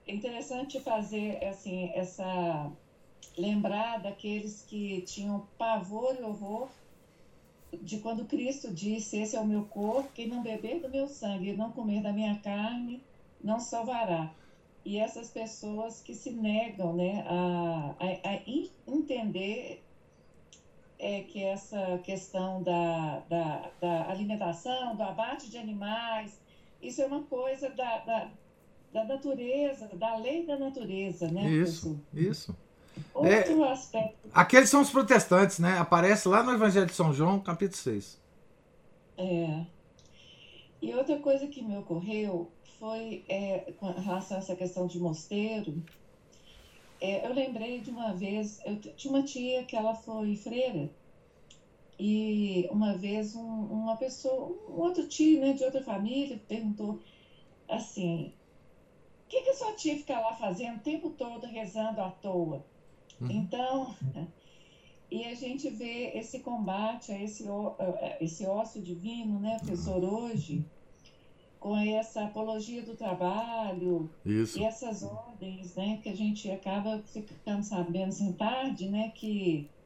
interessante fazer assim essa lembrar daqueles que tinham pavor e horror de quando Cristo disse: Esse é o meu corpo, quem não beber do meu sangue e não comer da minha carne não salvará. E essas pessoas que se negam, né, a, a, a en- entender é que essa questão da, da, da alimentação, do abate de animais, isso é uma coisa da, da, da natureza, da lei da natureza, né? Isso, isso. professor? Outro aspecto, Aqueles são os protestantes, né? Aparece lá no Evangelho de São João, capítulo 6. é. E outra coisa que me ocorreu foi é, com relação a essa questão de mosteiro. É, eu lembrei de uma vez, eu tinha uma tia que ela foi freira e uma vez um- uma pessoa, um outro tio, né, de outra família, perguntou assim, o que que a sua tia fica lá fazendo o tempo todo rezando à toa? Uhum. Então, e a gente vê esse combate a esse, a esse ócio divino, né, professor, hoje, com essa apologia do trabalho, Isso. e essas ordens, né, que a gente acaba ficando sabendo assim tarde, né, que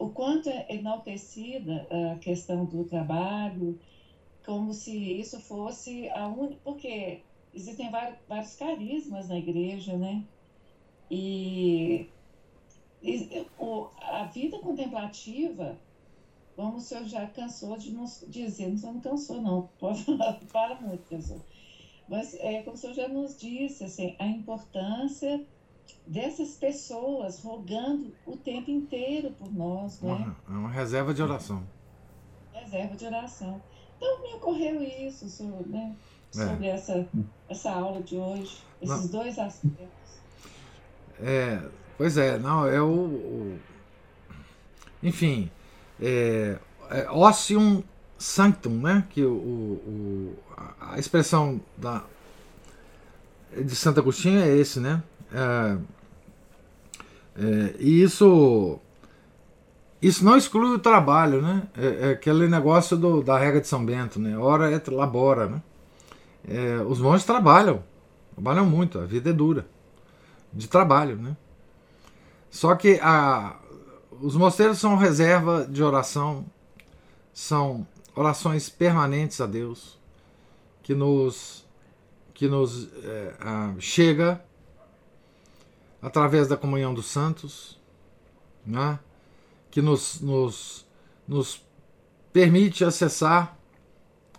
o quanto é enaltecida a questão do trabalho, como se isso fosse a única, porque existem vários, carismas na igreja, né, e, e o, a vida contemplativa, como o senhor já cansou de nos dizer, o senhor não cansou não, pode falar, fala muito, pessoal. Mas, é, como o senhor já nos disse, assim, a importância dessas pessoas rogando o tempo inteiro por nós, não é? Uma, uma reserva de oração. Reserva de oração. Então, me ocorreu isso, senhor, né? É. Sobre essa, essa aula de hoje, esses dois aspectos. É, pois é, não, é o. o- enfim, é, é Ossium Sanctum, né? Que o, o- a- a expressão da, de Santo Agostinho é esse, né? É, é, e isso. Isso não exclui o trabalho, né? É, é aquele negócio do, da regra de São Bento, né? Ora et labora, né? É, os monges trabalham, trabalham muito, a vida é dura de trabalho, né? Só que a, os mosteiros são reserva de oração, são orações permanentes a Deus que nos que nos é, ah, chega através da comunhão dos santos, né? que nos, nos, nos permite acessar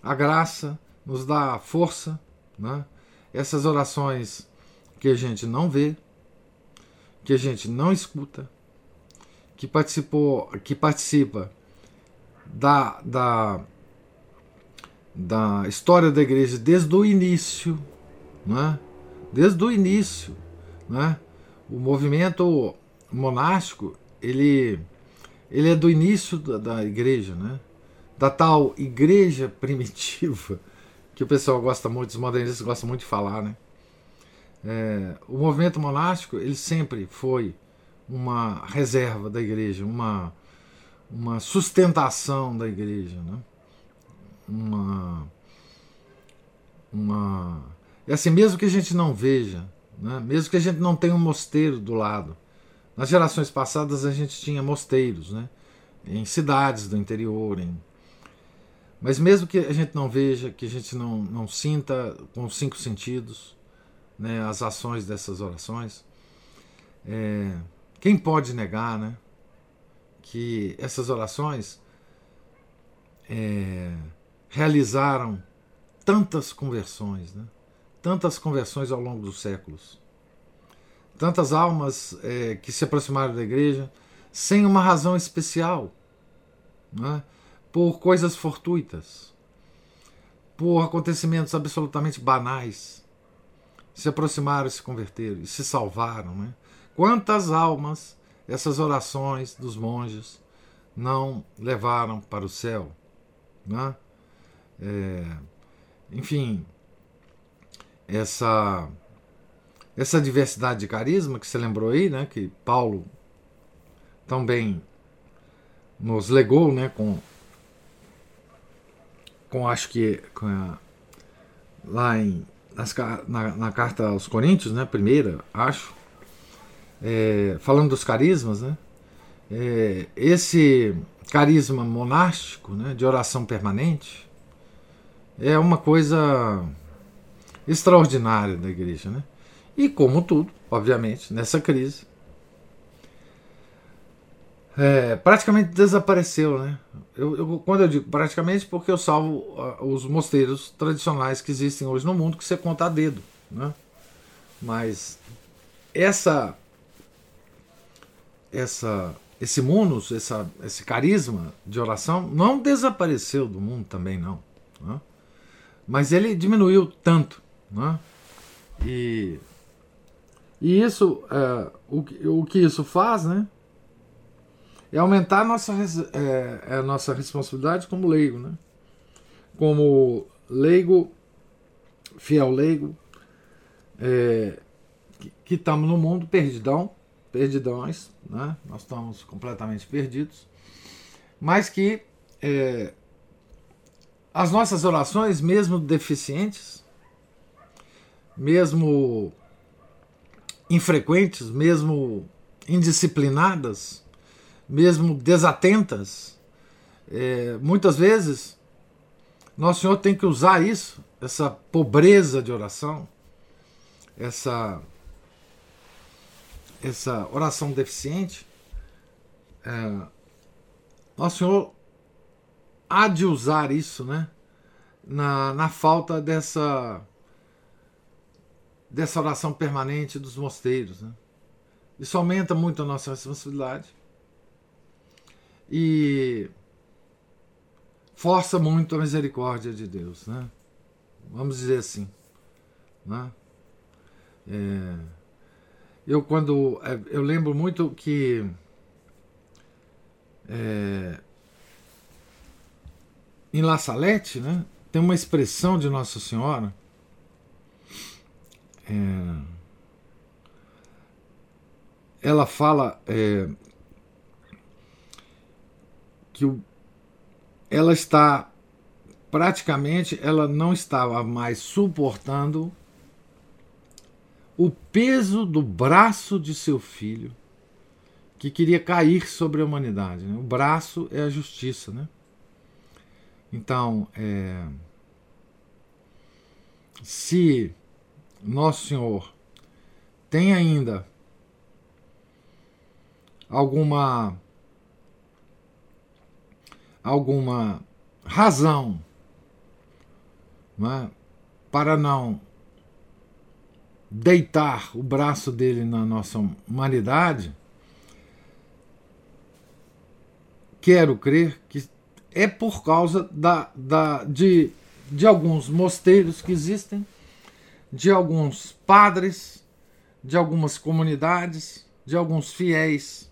a graça, nos dá força, né? essas orações que a gente não vê, que a gente não escuta, que participou, que participa da, da, da história da igreja desde o início, né? desde o início, né? O movimento monástico ele ele é do início da, da igreja, né? da tal igreja primitiva que o pessoal gosta muito, os modernistas gostam muito de falar, né? É, o movimento monástico ele sempre foi uma reserva da igreja, uma, uma sustentação da igreja, né? uma, uma e assim mesmo que a gente não veja, né? mesmo que a gente não tenha um mosteiro do lado, nas gerações passadas a gente tinha mosteiros, né? em cidades do interior, em mas mesmo que a gente não veja, que a gente não, não sinta com os cinco sentidos né, as ações dessas orações, é, quem pode negar né, que essas orações é, realizaram tantas conversões, né? Tantas conversões ao longo dos séculos, tantas almas é, que se aproximaram da igreja sem uma razão especial, né? por coisas fortuitas, por acontecimentos absolutamente banais, se aproximaram, se converteram e se salvaram. Né? Quantas almas essas orações dos monges não levaram para o céu? Né? É, enfim, essa essa diversidade de carisma que você lembrou aí, né, que Paulo também nos legou, né, com com acho que com a, lá em nas, na, na, carta aos Coríntios, né, primeira, acho, é, falando dos carismas, né, é, esse carisma monástico, né, de oração permanente, é uma coisa extraordinária da igreja, né? E como tudo, obviamente, nessa crise, é, praticamente desapareceu, né? Eu, eu, quando eu digo praticamente, porque eu salvo uh, os mosteiros tradicionais que existem hoje no mundo, que você conta a dedo, né? Mas essa, essa, esse munus, essa, esse carisma de oração não desapareceu do mundo também, não. Né? Mas ele diminuiu tanto. Né? E, e isso, é, o, o que isso faz, né? É aumentar a nossa, é, a nossa responsabilidade como leigo, né? Como leigo, fiel leigo, é, que estamos no mundo perdidão, perdidões, né? Nós estamos completamente perdidos, mas que é, as nossas orações, mesmo deficientes, mesmo infrequentes, mesmo indisciplinadas, mesmo desatentas, é, muitas vezes nosso Senhor tem que usar isso, essa pobreza de oração, essa essa oração deficiente, é, nosso Senhor há de usar isso, né? Na, na falta dessa dessa oração permanente dos mosteiros, né? Isso aumenta muito a nossa responsabilidade e força muito a misericórdia de Deus, né? Vamos dizer assim, né? É, eu quando é, eu lembro muito que é, em La Salette, né, tem uma expressão de Nossa Senhora. É, ela fala é, que o, ela está praticamente, ela não estava mais suportando o peso do braço de seu filho que queria cair sobre a humanidade. Né? O braço é a justiça, né? Então, é, se Nosso Senhor tem ainda alguma alguma razão é, para não deitar o braço dele na nossa humanidade, quero crer que é por causa da, da, de, de alguns mosteiros que existem, de alguns padres, de algumas comunidades, de alguns fiéis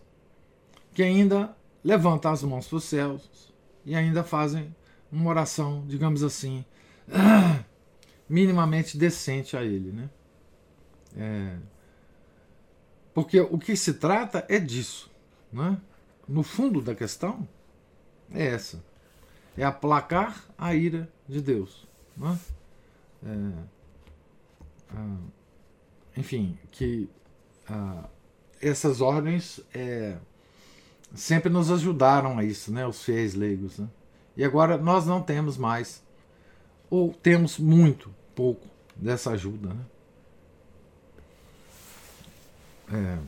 que ainda levantam as mãos para os céus e ainda fazem uma oração, digamos assim, minimamente decente a ele, né? É, porque o que se trata é disso, né? No fundo da questão é essa é aplacar a ira de Deus. Né? É, ah, enfim, que ah, essas ordens é, sempre nos ajudaram a isso, né, os fiéis leigos. Né? E agora nós não temos mais, ou temos muito pouco dessa ajuda. Né? É.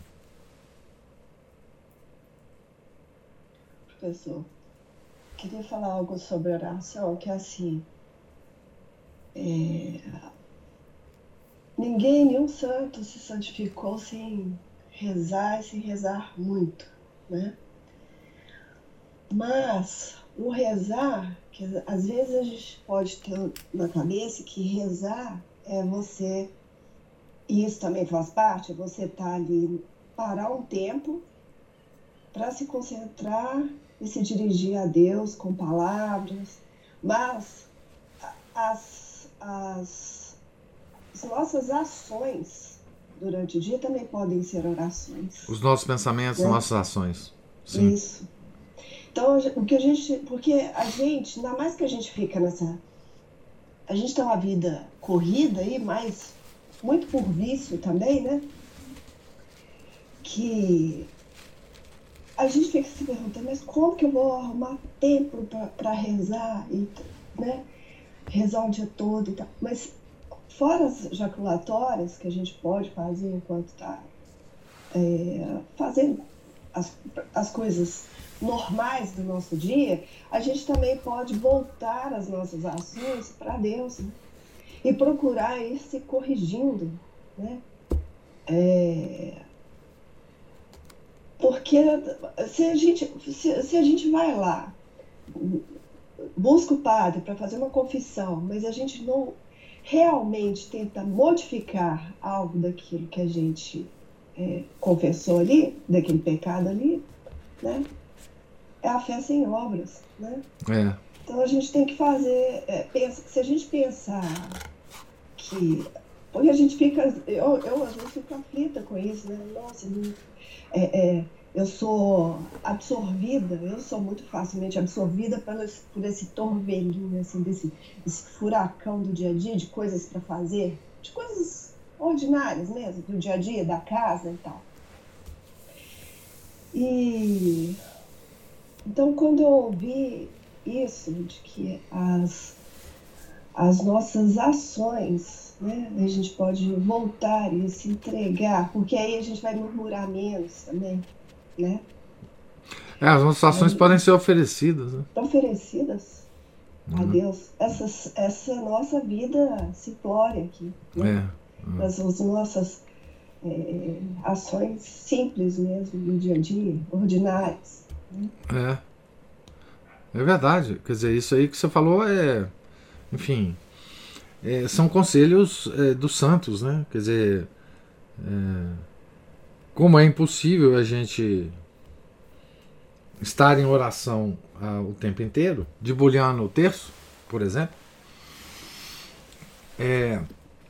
Professor, queria falar algo sobre oração, que é assim. É, ninguém, nenhum santo se santificou sem rezar e sem rezar muito, né? Mas o rezar, que às vezes a gente pode ter na cabeça que rezar é você, e isso também faz parte, é você estar tá ali, parar um tempo para se concentrar e se dirigir a Deus com palavras, mas as, as, as nossas ações durante o dia também podem ser orações. Os nossos pensamentos, né? nossas ações. Sim. Isso. Então, o que a gente. Porque a gente, ainda mais que a gente fica nessa. A gente tem uma vida corrida aí, mas muito por vício também, né? Que a gente fica se perguntando, mas como que eu vou arrumar tempo para rezar e né, rezar o dia todo e tal. Mas fora as jaculatórias que a gente pode fazer enquanto está é, fazendo as, as coisas normais do nosso dia, a gente também pode voltar as nossas ações para Deus né? e procurar ir se corrigindo, né? É, porque se a gente, se, se a gente vai lá, busca o padre para fazer uma confissão, mas a gente não realmente tenta modificar algo daquilo que a gente é, confessou ali, daquele pecado ali, né? É a fé sem obras, né? É. Então a gente tem que fazer, é, pensa, se a gente pensar que, porque a gente fica, eu, eu às vezes fico aflita com isso, né? Nossa, não, é, é, eu sou absorvida, eu sou muito facilmente absorvida esse, por esse torvelinho, assim, desse, desse furacão do dia a dia, de coisas para fazer, de coisas ordinárias mesmo, do dia a dia, da casa e tal. E então quando eu ouvi isso, de que as, as nossas ações né? A gente pode voltar e se entregar, porque aí a gente vai murmurar menos também, né? É, as nossas ações podem ser oferecidas. Né? Oferecidas uhum. a Deus. Essa, essa nossa vida simplória aqui. Né? É. Uhum. As, as nossas é, ações simples mesmo, do dia a dia, ordinárias. Né? É. É verdade. Quer dizer, isso aí que você falou é. Enfim, é, são conselhos é, dos santos, né? Quer dizer, é, como é impossível a gente estar em oração ah, o tempo inteiro, debulhando o terço, por exemplo, é,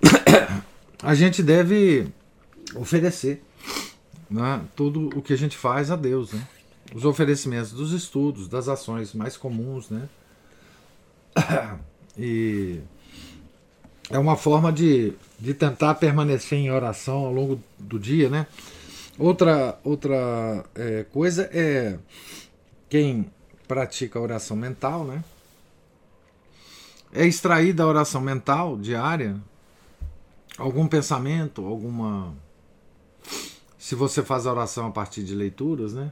a gente deve oferecer né, tudo o que a gente faz a Deus, né? Os oferecimentos dos estudos, das ações mais comuns, né? E é uma forma de, de tentar permanecer em oração ao longo do dia, né? Outra, outra é, coisa é quem pratica oração mental, né? É extrair da oração mental diária algum pensamento, alguma. Se você faz a oração a partir de leituras, né?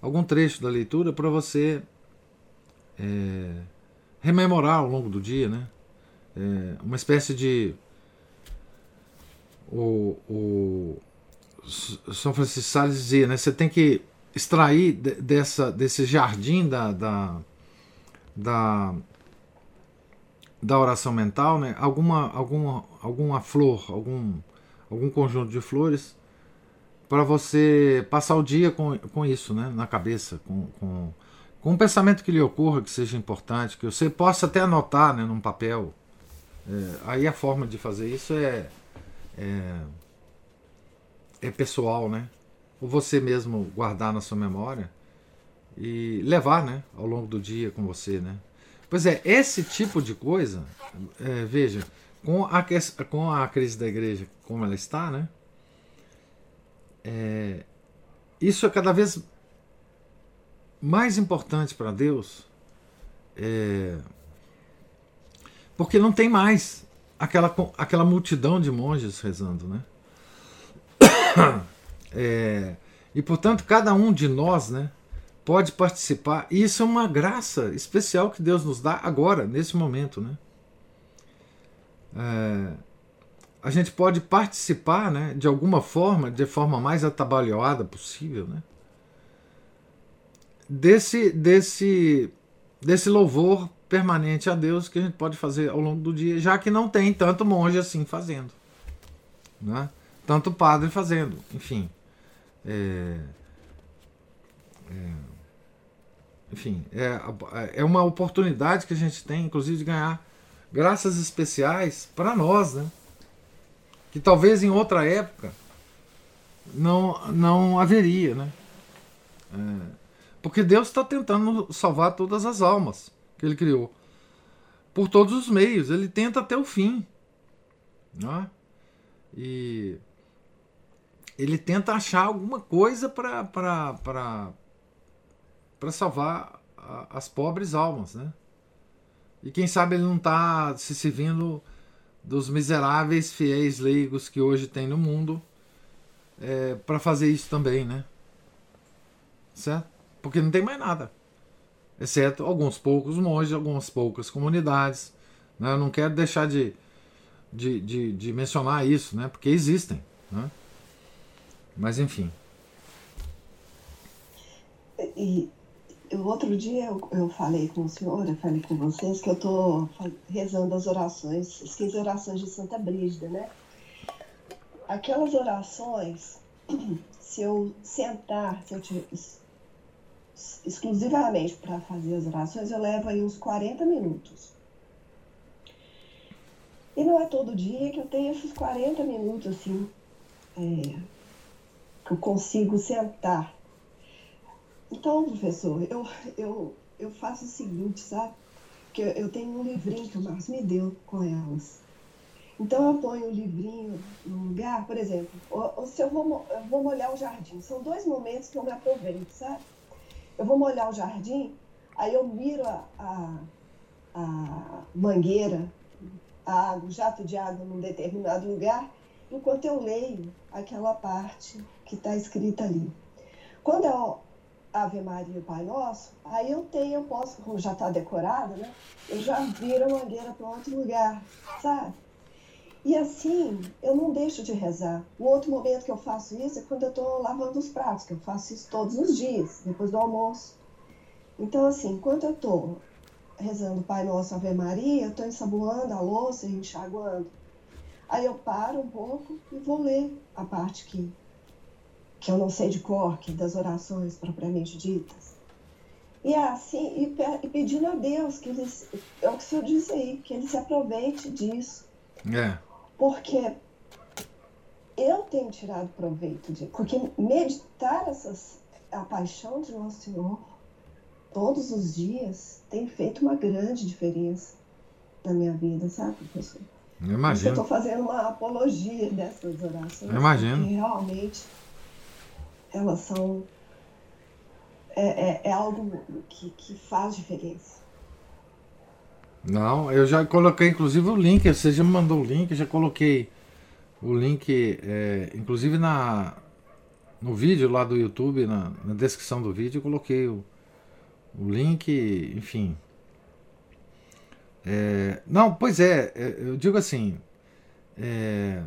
Algum trecho da leitura para você é, rememorar ao longo do dia, né? é, uma espécie de. O, o São Francisco Sales dizia, né? Você tem que extrair dessa, desse jardim da, da, da, da oração mental, né? Alguma, alguma, alguma flor, algum, algum conjunto de flores para você passar o dia com, com isso, né? Na cabeça, com, com, com um pensamento que lhe ocorra, que seja importante, que você possa até anotar, né? Num papel é, aí a forma de fazer isso é, é, é pessoal, né? Ou você mesmo guardar na sua memória e levar, né, ao longo do dia com você, né? Pois é, esse tipo de coisa, é, veja, com a, com a crise da igreja como ela está, né? É, isso é cada vez mais importante para Deus. É, porque não tem mais aquela, aquela multidão de monges rezando, né? É, e portanto, cada um de nós, né, pode participar. E isso é uma graça especial que Deus nos dá agora, nesse momento, né? É, a gente pode participar, né, de alguma forma, de forma mais atabalhoada possível, né? Desse, desse, desse louvor permanente a Deus que a gente pode fazer ao longo do dia, já que não tem tanto monge assim fazendo, né? Tanto padre fazendo, enfim. É, é, enfim, é, é uma oportunidade que a gente tem, inclusive, de ganhar graças especiais para nós, né? Que talvez em outra época não, não haveria, né? É, porque Deus está tentando salvar todas as almas que Ele criou por todos os meios. Ele tenta até o fim, né? E ele tenta achar alguma coisa para salvar a, as pobres almas, né? E quem sabe ele não está se servindo dos miseráveis fiéis leigos que hoje tem no mundo é, para fazer isso também, né? Certo? Porque não tem mais nada, exceto alguns poucos monges, algumas poucas comunidades. Né? Eu não quero deixar de, de, de, de mencionar isso, né? Porque existem, né? Mas enfim. E o outro dia eu, eu falei com o senhor, eu falei com vocês que eu estou rezando as orações, as 15 orações de Santa Brígida, né? Aquelas orações, se eu sentar, se eu tiver, exclusivamente para fazer as orações, eu levo aí uns 40 minutos. E não é todo dia que eu tenho esses 40 minutos assim, é, eu consigo sentar então, professor, eu, eu, eu faço o seguinte, sabe? Que eu, eu tenho um livrinho que o Marcos me deu com elas. Então eu ponho o livrinho no lugar, por exemplo, ou, ou se eu vou, eu vou molhar o jardim. São dois momentos que eu me aproveito, sabe? Eu vou molhar o jardim, aí eu miro a, a, a mangueira, a água, o jato de água num determinado lugar, enquanto eu leio aquela parte que está escrita ali. Quando eu Ave Maria e Pai Nosso, aí eu tenho, eu posso, como já está decorado, né? Eu já viro a mangueira para outro lugar, sabe? E assim, eu não deixo de rezar. O outro momento que eu faço isso é quando eu estou lavando os pratos, que eu faço isso todos os dias, depois do almoço. Então, assim, enquanto eu estou rezando Pai Nosso, Ave Maria, eu estou ensaboando a louça e enxaguando. Aí eu paro um pouco e vou ler a parte que que eu não sei de cor, que das orações propriamente ditas. E é assim, e, e pedindo a Deus que ele, é o que o senhor disse aí, que ele se aproveite disso. É. Porque eu tenho tirado proveito disso. Porque meditar essas, a paixão de Nosso Senhor todos os dias tem feito uma grande diferença na minha vida, sabe, professor? Eu imagino. Eu estou fazendo uma apologia dessas orações. Eu imagino. Realmente elas são. É, é, é algo que, que faz diferença. Não, eu já coloquei inclusive o link, você já me mandou o link, já coloquei o link, é, inclusive na, no vídeo lá do YouTube, na, na descrição do vídeo, eu coloquei o, o link, enfim. É, não, pois é, é eu digo assim. É,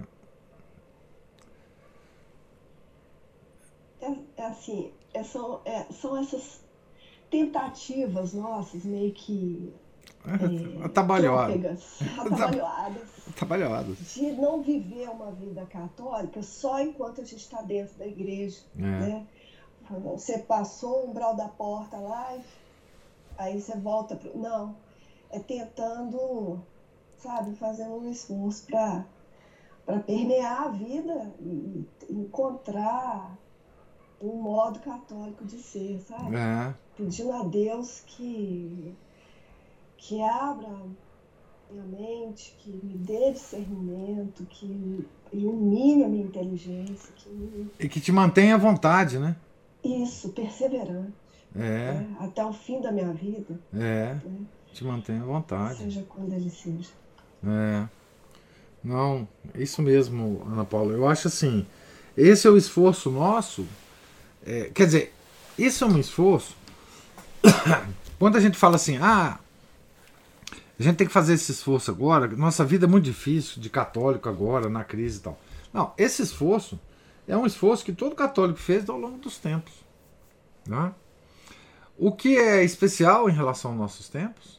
é assim, é, são, é, são essas tentativas nossas, meio que. É, atabalhoadas. atabalhoadas. De não viver uma vida católica só enquanto a gente está dentro da igreja. É. Né? Você passou o umbral da porta lá, e aí você volta. Pro... Não. É tentando, sabe, fazendo um esforço para permear a vida e encontrar um modo católico de ser, sabe? É. Pedindo a Deus que, que abra minha mente, que me dê discernimento, que ilumine a minha inteligência. Que me... E que te mantenha à vontade, né? Isso, perseverante. É. Né? Até o fim da minha vida. É. Né? Te mantenha à vontade. Seja quando ele seja. É. Não, isso mesmo, Ana Paula. Eu acho assim, esse é o esforço nosso é, quer dizer, isso é um esforço quando a gente fala assim, ah, a gente tem que fazer esse esforço agora, nossa vida é muito difícil de católico agora, na crise e tal. Não, esse esforço é um esforço que todo católico fez ao longo dos tempos. Né? O que é especial em relação aos nossos tempos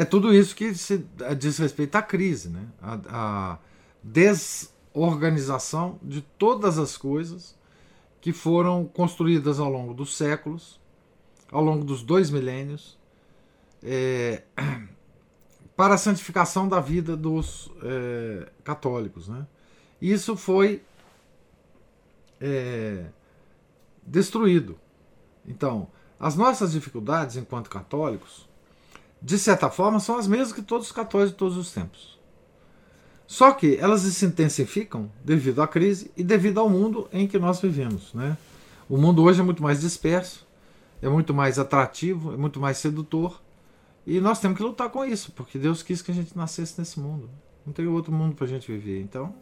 é tudo isso que se diz respeito à crise, né? a, a desorganização de todas as coisas que foram construídas ao longo dos séculos, ao longo dos dois milênios, é, para a santificação da vida dos é, católicos. Né? Isso foi é, destruído. Então, as nossas dificuldades enquanto católicos, de certa forma, são as mesmas que todos os católicos de todos os tempos. Só que elas se intensificam devido à crise e devido ao mundo em que nós vivemos. Né? O mundo hoje é muito mais disperso, é muito mais atrativo, é muito mais sedutor. E nós temos que lutar com isso, porque Deus quis que a gente nascesse nesse mundo. Não tem outro mundo para a gente viver. Então,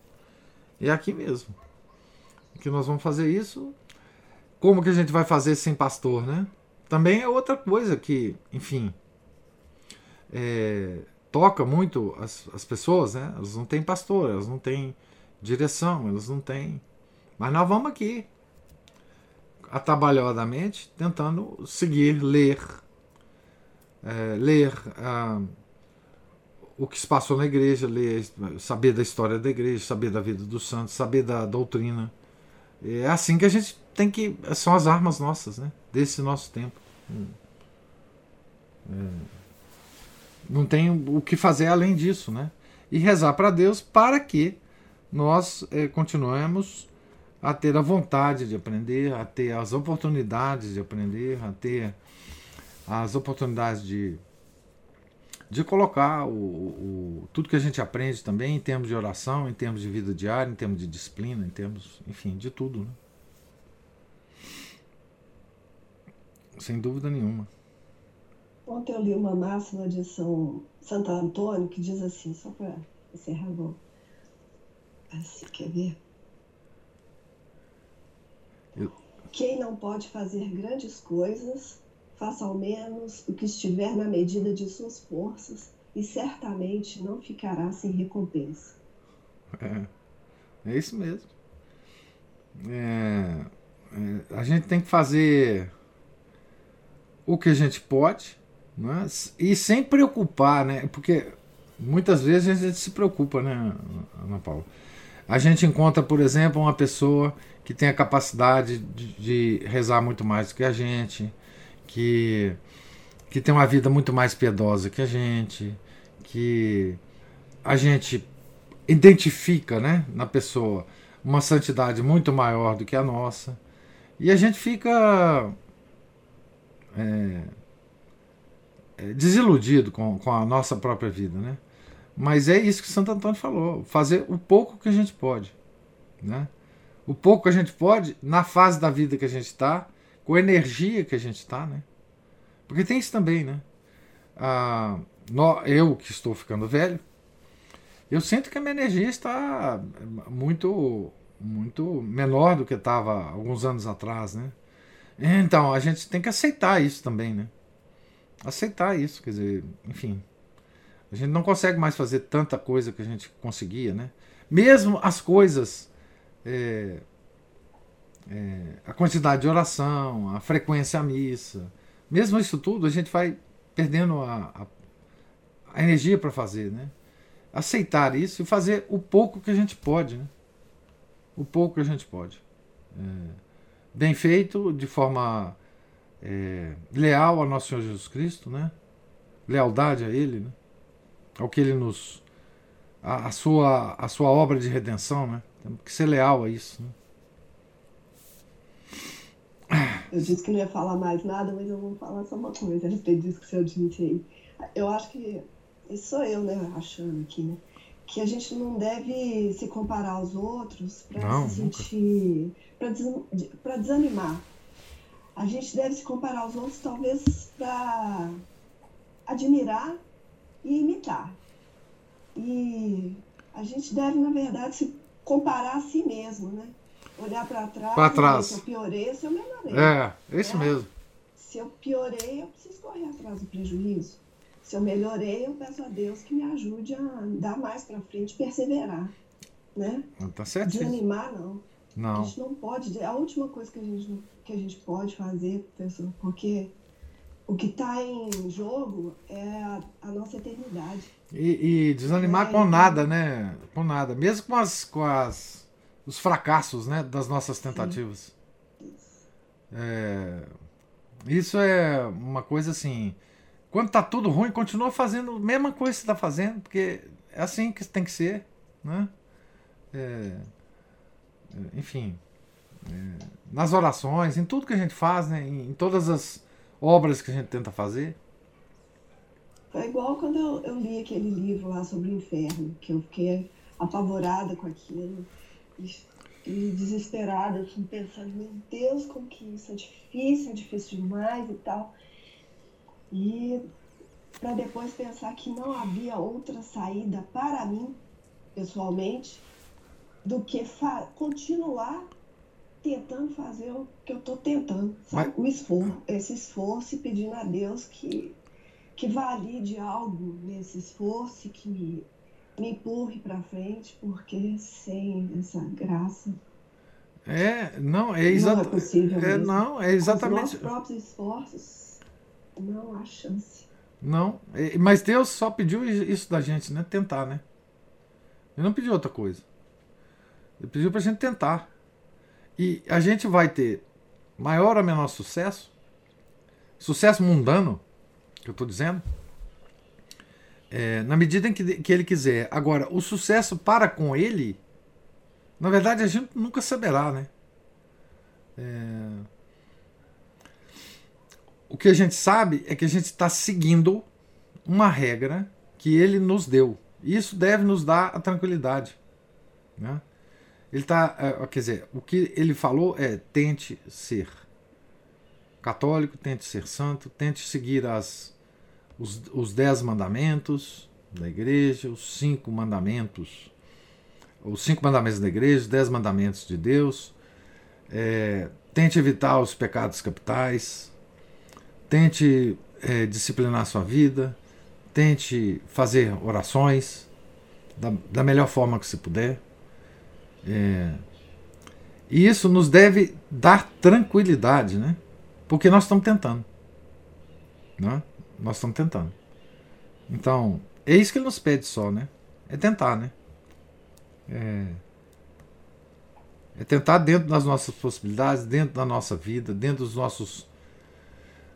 é aqui mesmo que nós vamos fazer isso. Como que a gente vai fazer sem pastor, né? Também é outra coisa que, enfim, é, toca muito as, as pessoas, né? Elas não têm pastor, elas não têm direção, elas não têm. Mas nós vamos aqui, atabalhadamente, tentando seguir, ler, é, ler ah, o que se passou na igreja, ler, saber da história da igreja, saber da vida dos santos, saber da doutrina. É assim que a gente tem que. São as armas nossas, né? Desse nosso tempo. Hum. É não tem o que fazer além disso, né? E rezar para Deus para que nós é, continuemos a ter a vontade de aprender, a ter as oportunidades de aprender, a ter as oportunidades de, de colocar o, o, tudo que a gente aprende também em termos de oração, em termos de vida diária, em termos de disciplina, em termos, enfim, de tudo. Né? Sem dúvida nenhuma. Ontem eu li uma máxima de São Santo Antônio que diz assim, só para encerrar, vou. Assim, quer ver? Eu... Quem não pode fazer grandes coisas, faça ao menos o que estiver na medida de suas forças e certamente não ficará sem recompensa. É, é isso mesmo. É, é, a gente tem que fazer o que a gente pode mas, e sem preocupar, né? Porque muitas vezes a gente se preocupa, né, Ana Paula? A gente encontra, por exemplo, uma pessoa que tem a capacidade de, de rezar muito mais do que a gente, que, que tem uma vida muito mais piedosa que a gente, que a gente identifica né, na pessoa uma santidade muito maior do que a nossa. E a gente fica. É, desiludido com, com a nossa própria vida, né? Mas é isso que Santo Antônio falou: fazer o pouco que a gente pode, né? O pouco que a gente pode na fase da vida que a gente está, com a energia que a gente está, né? Porque tem isso também, né? Ah, eu que estou ficando velho, eu sinto que a minha energia está muito muito menor do que estava alguns anos atrás, né? Então a gente tem que aceitar isso também, né? Aceitar isso, quer dizer, enfim. A gente não consegue mais fazer tanta coisa que a gente conseguia, né? Mesmo as coisas, é, é, a quantidade de oração, a frequência à missa, mesmo isso tudo, a gente vai perdendo a, a, a energia para fazer, né? Aceitar isso e fazer o pouco que a gente pode, né? O pouco que a gente pode. É, bem feito, de forma é, leal ao nosso Senhor Jesus Cristo, né? Lealdade a Ele, né? Ao que Ele nos. A, a, sua, a sua obra de redenção, né? Temos que ser leal a isso. Né? Eu disse que não ia falar mais nada, mas eu vou falar só uma coisa a respeito disso que o senhor disse aí. Eu acho que. Isso sou eu, né? Achando aqui, né? Que a gente não deve se comparar aos outros para se sentir. para desanimar a gente deve se comparar aos outros, talvez para admirar e imitar. E a gente deve, na verdade, se comparar a si mesmo, né? Olhar para trás, para trás. se eu piorei, se eu melhorei. É, é isso é. mesmo. Se eu piorei, eu preciso correr atrás do prejuízo. Se eu melhorei, eu peço a Deus que me ajude a dar mais para frente, perseverar, né? Tá certo. Desanimar não. Não. A gente não pode, é a última coisa que a gente, que a gente pode fazer, pessoal, porque o que está em jogo é a, a nossa eternidade. E, e desanimar É, com então- nada, né? Com nada. Mesmo com as, com as os fracassos, né? Das nossas tentativas. É, isso é uma coisa assim. Quando tá tudo ruim, continua fazendo a mesma coisa que você tá fazendo, porque é assim que tem que ser, né? É, enfim, é, nas orações, em tudo que a gente faz, né? Em, em todas as obras que a gente tenta fazer. Foi igual quando eu, eu li aquele livro lá sobre o inferno, que eu fiquei apavorada com aquilo e, e desesperada, assim, pensando, meu Deus, como que isso é difícil, é difícil demais e tal. E para depois pensar que não havia outra saída para mim, pessoalmente, do que continuar tentando fazer o que eu estou tentando, sabe? O esforço, esse esforço e pedindo a Deus que que valide algo nesse esforço e que me, me empurre para frente, porque sem essa graça É, não, é não é exatamente. possível É, não, é Com os exatamente. nossos próprios esforços, não há chance. Não, é, mas Deus só pediu isso da gente, né? Tentar, né? Ele não pediu outra coisa. Ele pediu pra gente tentar. E a gente vai ter maior ou menor sucesso, sucesso mundano, que eu tô dizendo, é, na medida em que, que ele quiser. Agora, o sucesso para com ele, na verdade, a gente nunca saberá, né? É, o que a gente sabe é que a gente está seguindo uma regra que ele nos deu. Isso deve nos dar a tranquilidade. Né? Ele tá, é, quer dizer, o que ele falou é tente ser católico, tente ser santo, tente seguir as, os, os dez mandamentos da igreja, os cinco mandamentos, os cinco mandamentos da igreja, os dez mandamentos de Deus. É, tente evitar os pecados capitais, tente é, disciplinar sua vida, tente fazer orações da, da melhor forma que se puder. É, e isso nos deve dar tranquilidade, né? Porque nós estamos tentando. Né? Nós estamos tentando. Então, é isso que ele nos pede só, né? É tentar, né? É, é tentar dentro das nossas possibilidades, dentro da nossa vida, dentro dos nossos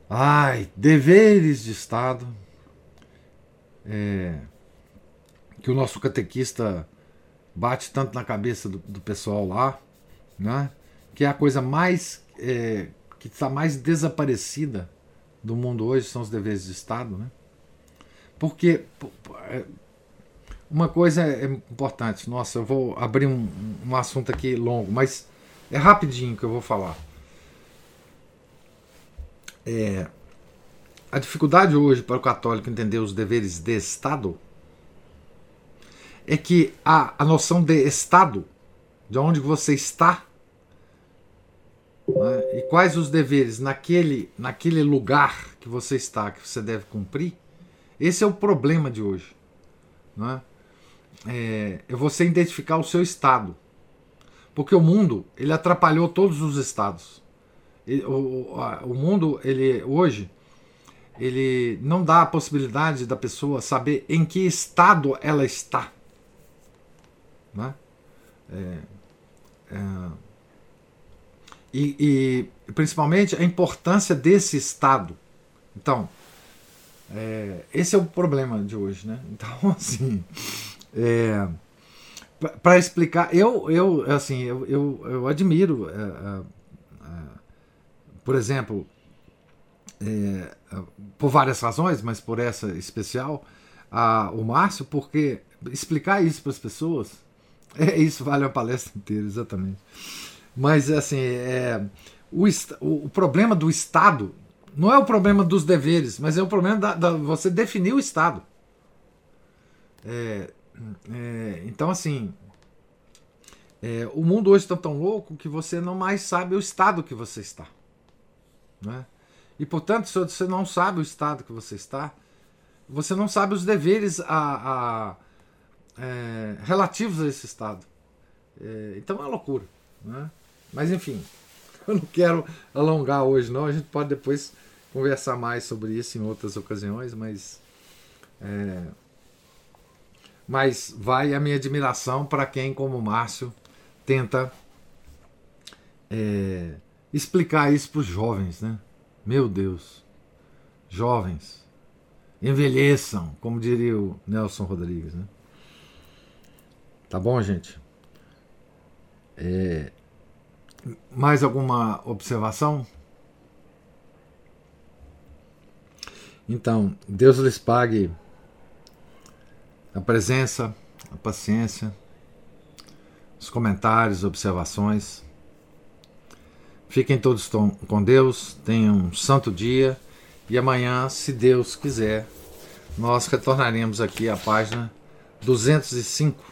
ai, deveres de Estado. É, que o nosso catequista bate tanto na cabeça do, do pessoal lá, né? que é a coisa mais é, que está mais desaparecida do mundo hoje são os deveres de Estado, né? Porque uma coisa é importante, nossa, eu vou abrir um, um assunto aqui longo, mas é rapidinho que eu vou falar. É, a dificuldade hoje para o católico entender os deveres de Estado é que a, a noção de Estado, de onde você está, né, e quais os deveres naquele, naquele lugar que você está, que você deve cumprir, esse é o problema de hoje. Né? É, é você identificar o seu Estado. Porque o mundo ele atrapalhou todos os estados. Ele, o, o mundo ele hoje ele não dá a possibilidade da pessoa saber em que estado ela está. Né? É, é, e, e, principalmente a importância desse estado. Então, é, esse é o problema de hoje, né? Então, assim, é, para explicar, eu, eu assim, eu, eu, eu admiro, é, é, por exemplo, por várias razões, mas por essa especial, a, o Márcio, porque explicar isso para as pessoas, é, isso vale a palestra inteira, exatamente. Mas assim, é, o, o, problema do Estado não é o problema dos deveres, mas é o problema da, da você definir o Estado. É, é, então, assim, é, o mundo hoje está tão louco que você não mais sabe o estado que você está. Né? E portanto, se você não sabe o estado que você está, você não sabe os deveres a, a é, relativos a esse estado. É, então é uma loucura. Né? Mas enfim, eu não quero alongar hoje, não. A gente pode depois conversar mais sobre isso em outras ocasiões, mas. É, mas vai a minha admiração para quem, como o Márcio, tenta é, explicar isso para os jovens, né? Meu Deus, jovens, envelheçam, como diria o Nelson Rodrigues, né? Tá bom, gente? É, mais alguma observação? Então, Deus lhes pague a presença, a paciência, os comentários, observações. Fiquem todos com Deus, tenham um santo dia e amanhã, se Deus quiser, nós retornaremos aqui à página 205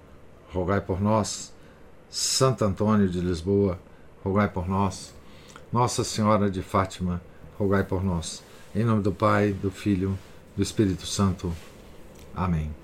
rogai por nós. Santo Antônio de Lisboa, rogai por nós. Nossa Senhora de Fátima, rogai por nós. Em nome do Pai, do Filho, do Espírito Santo. Amém.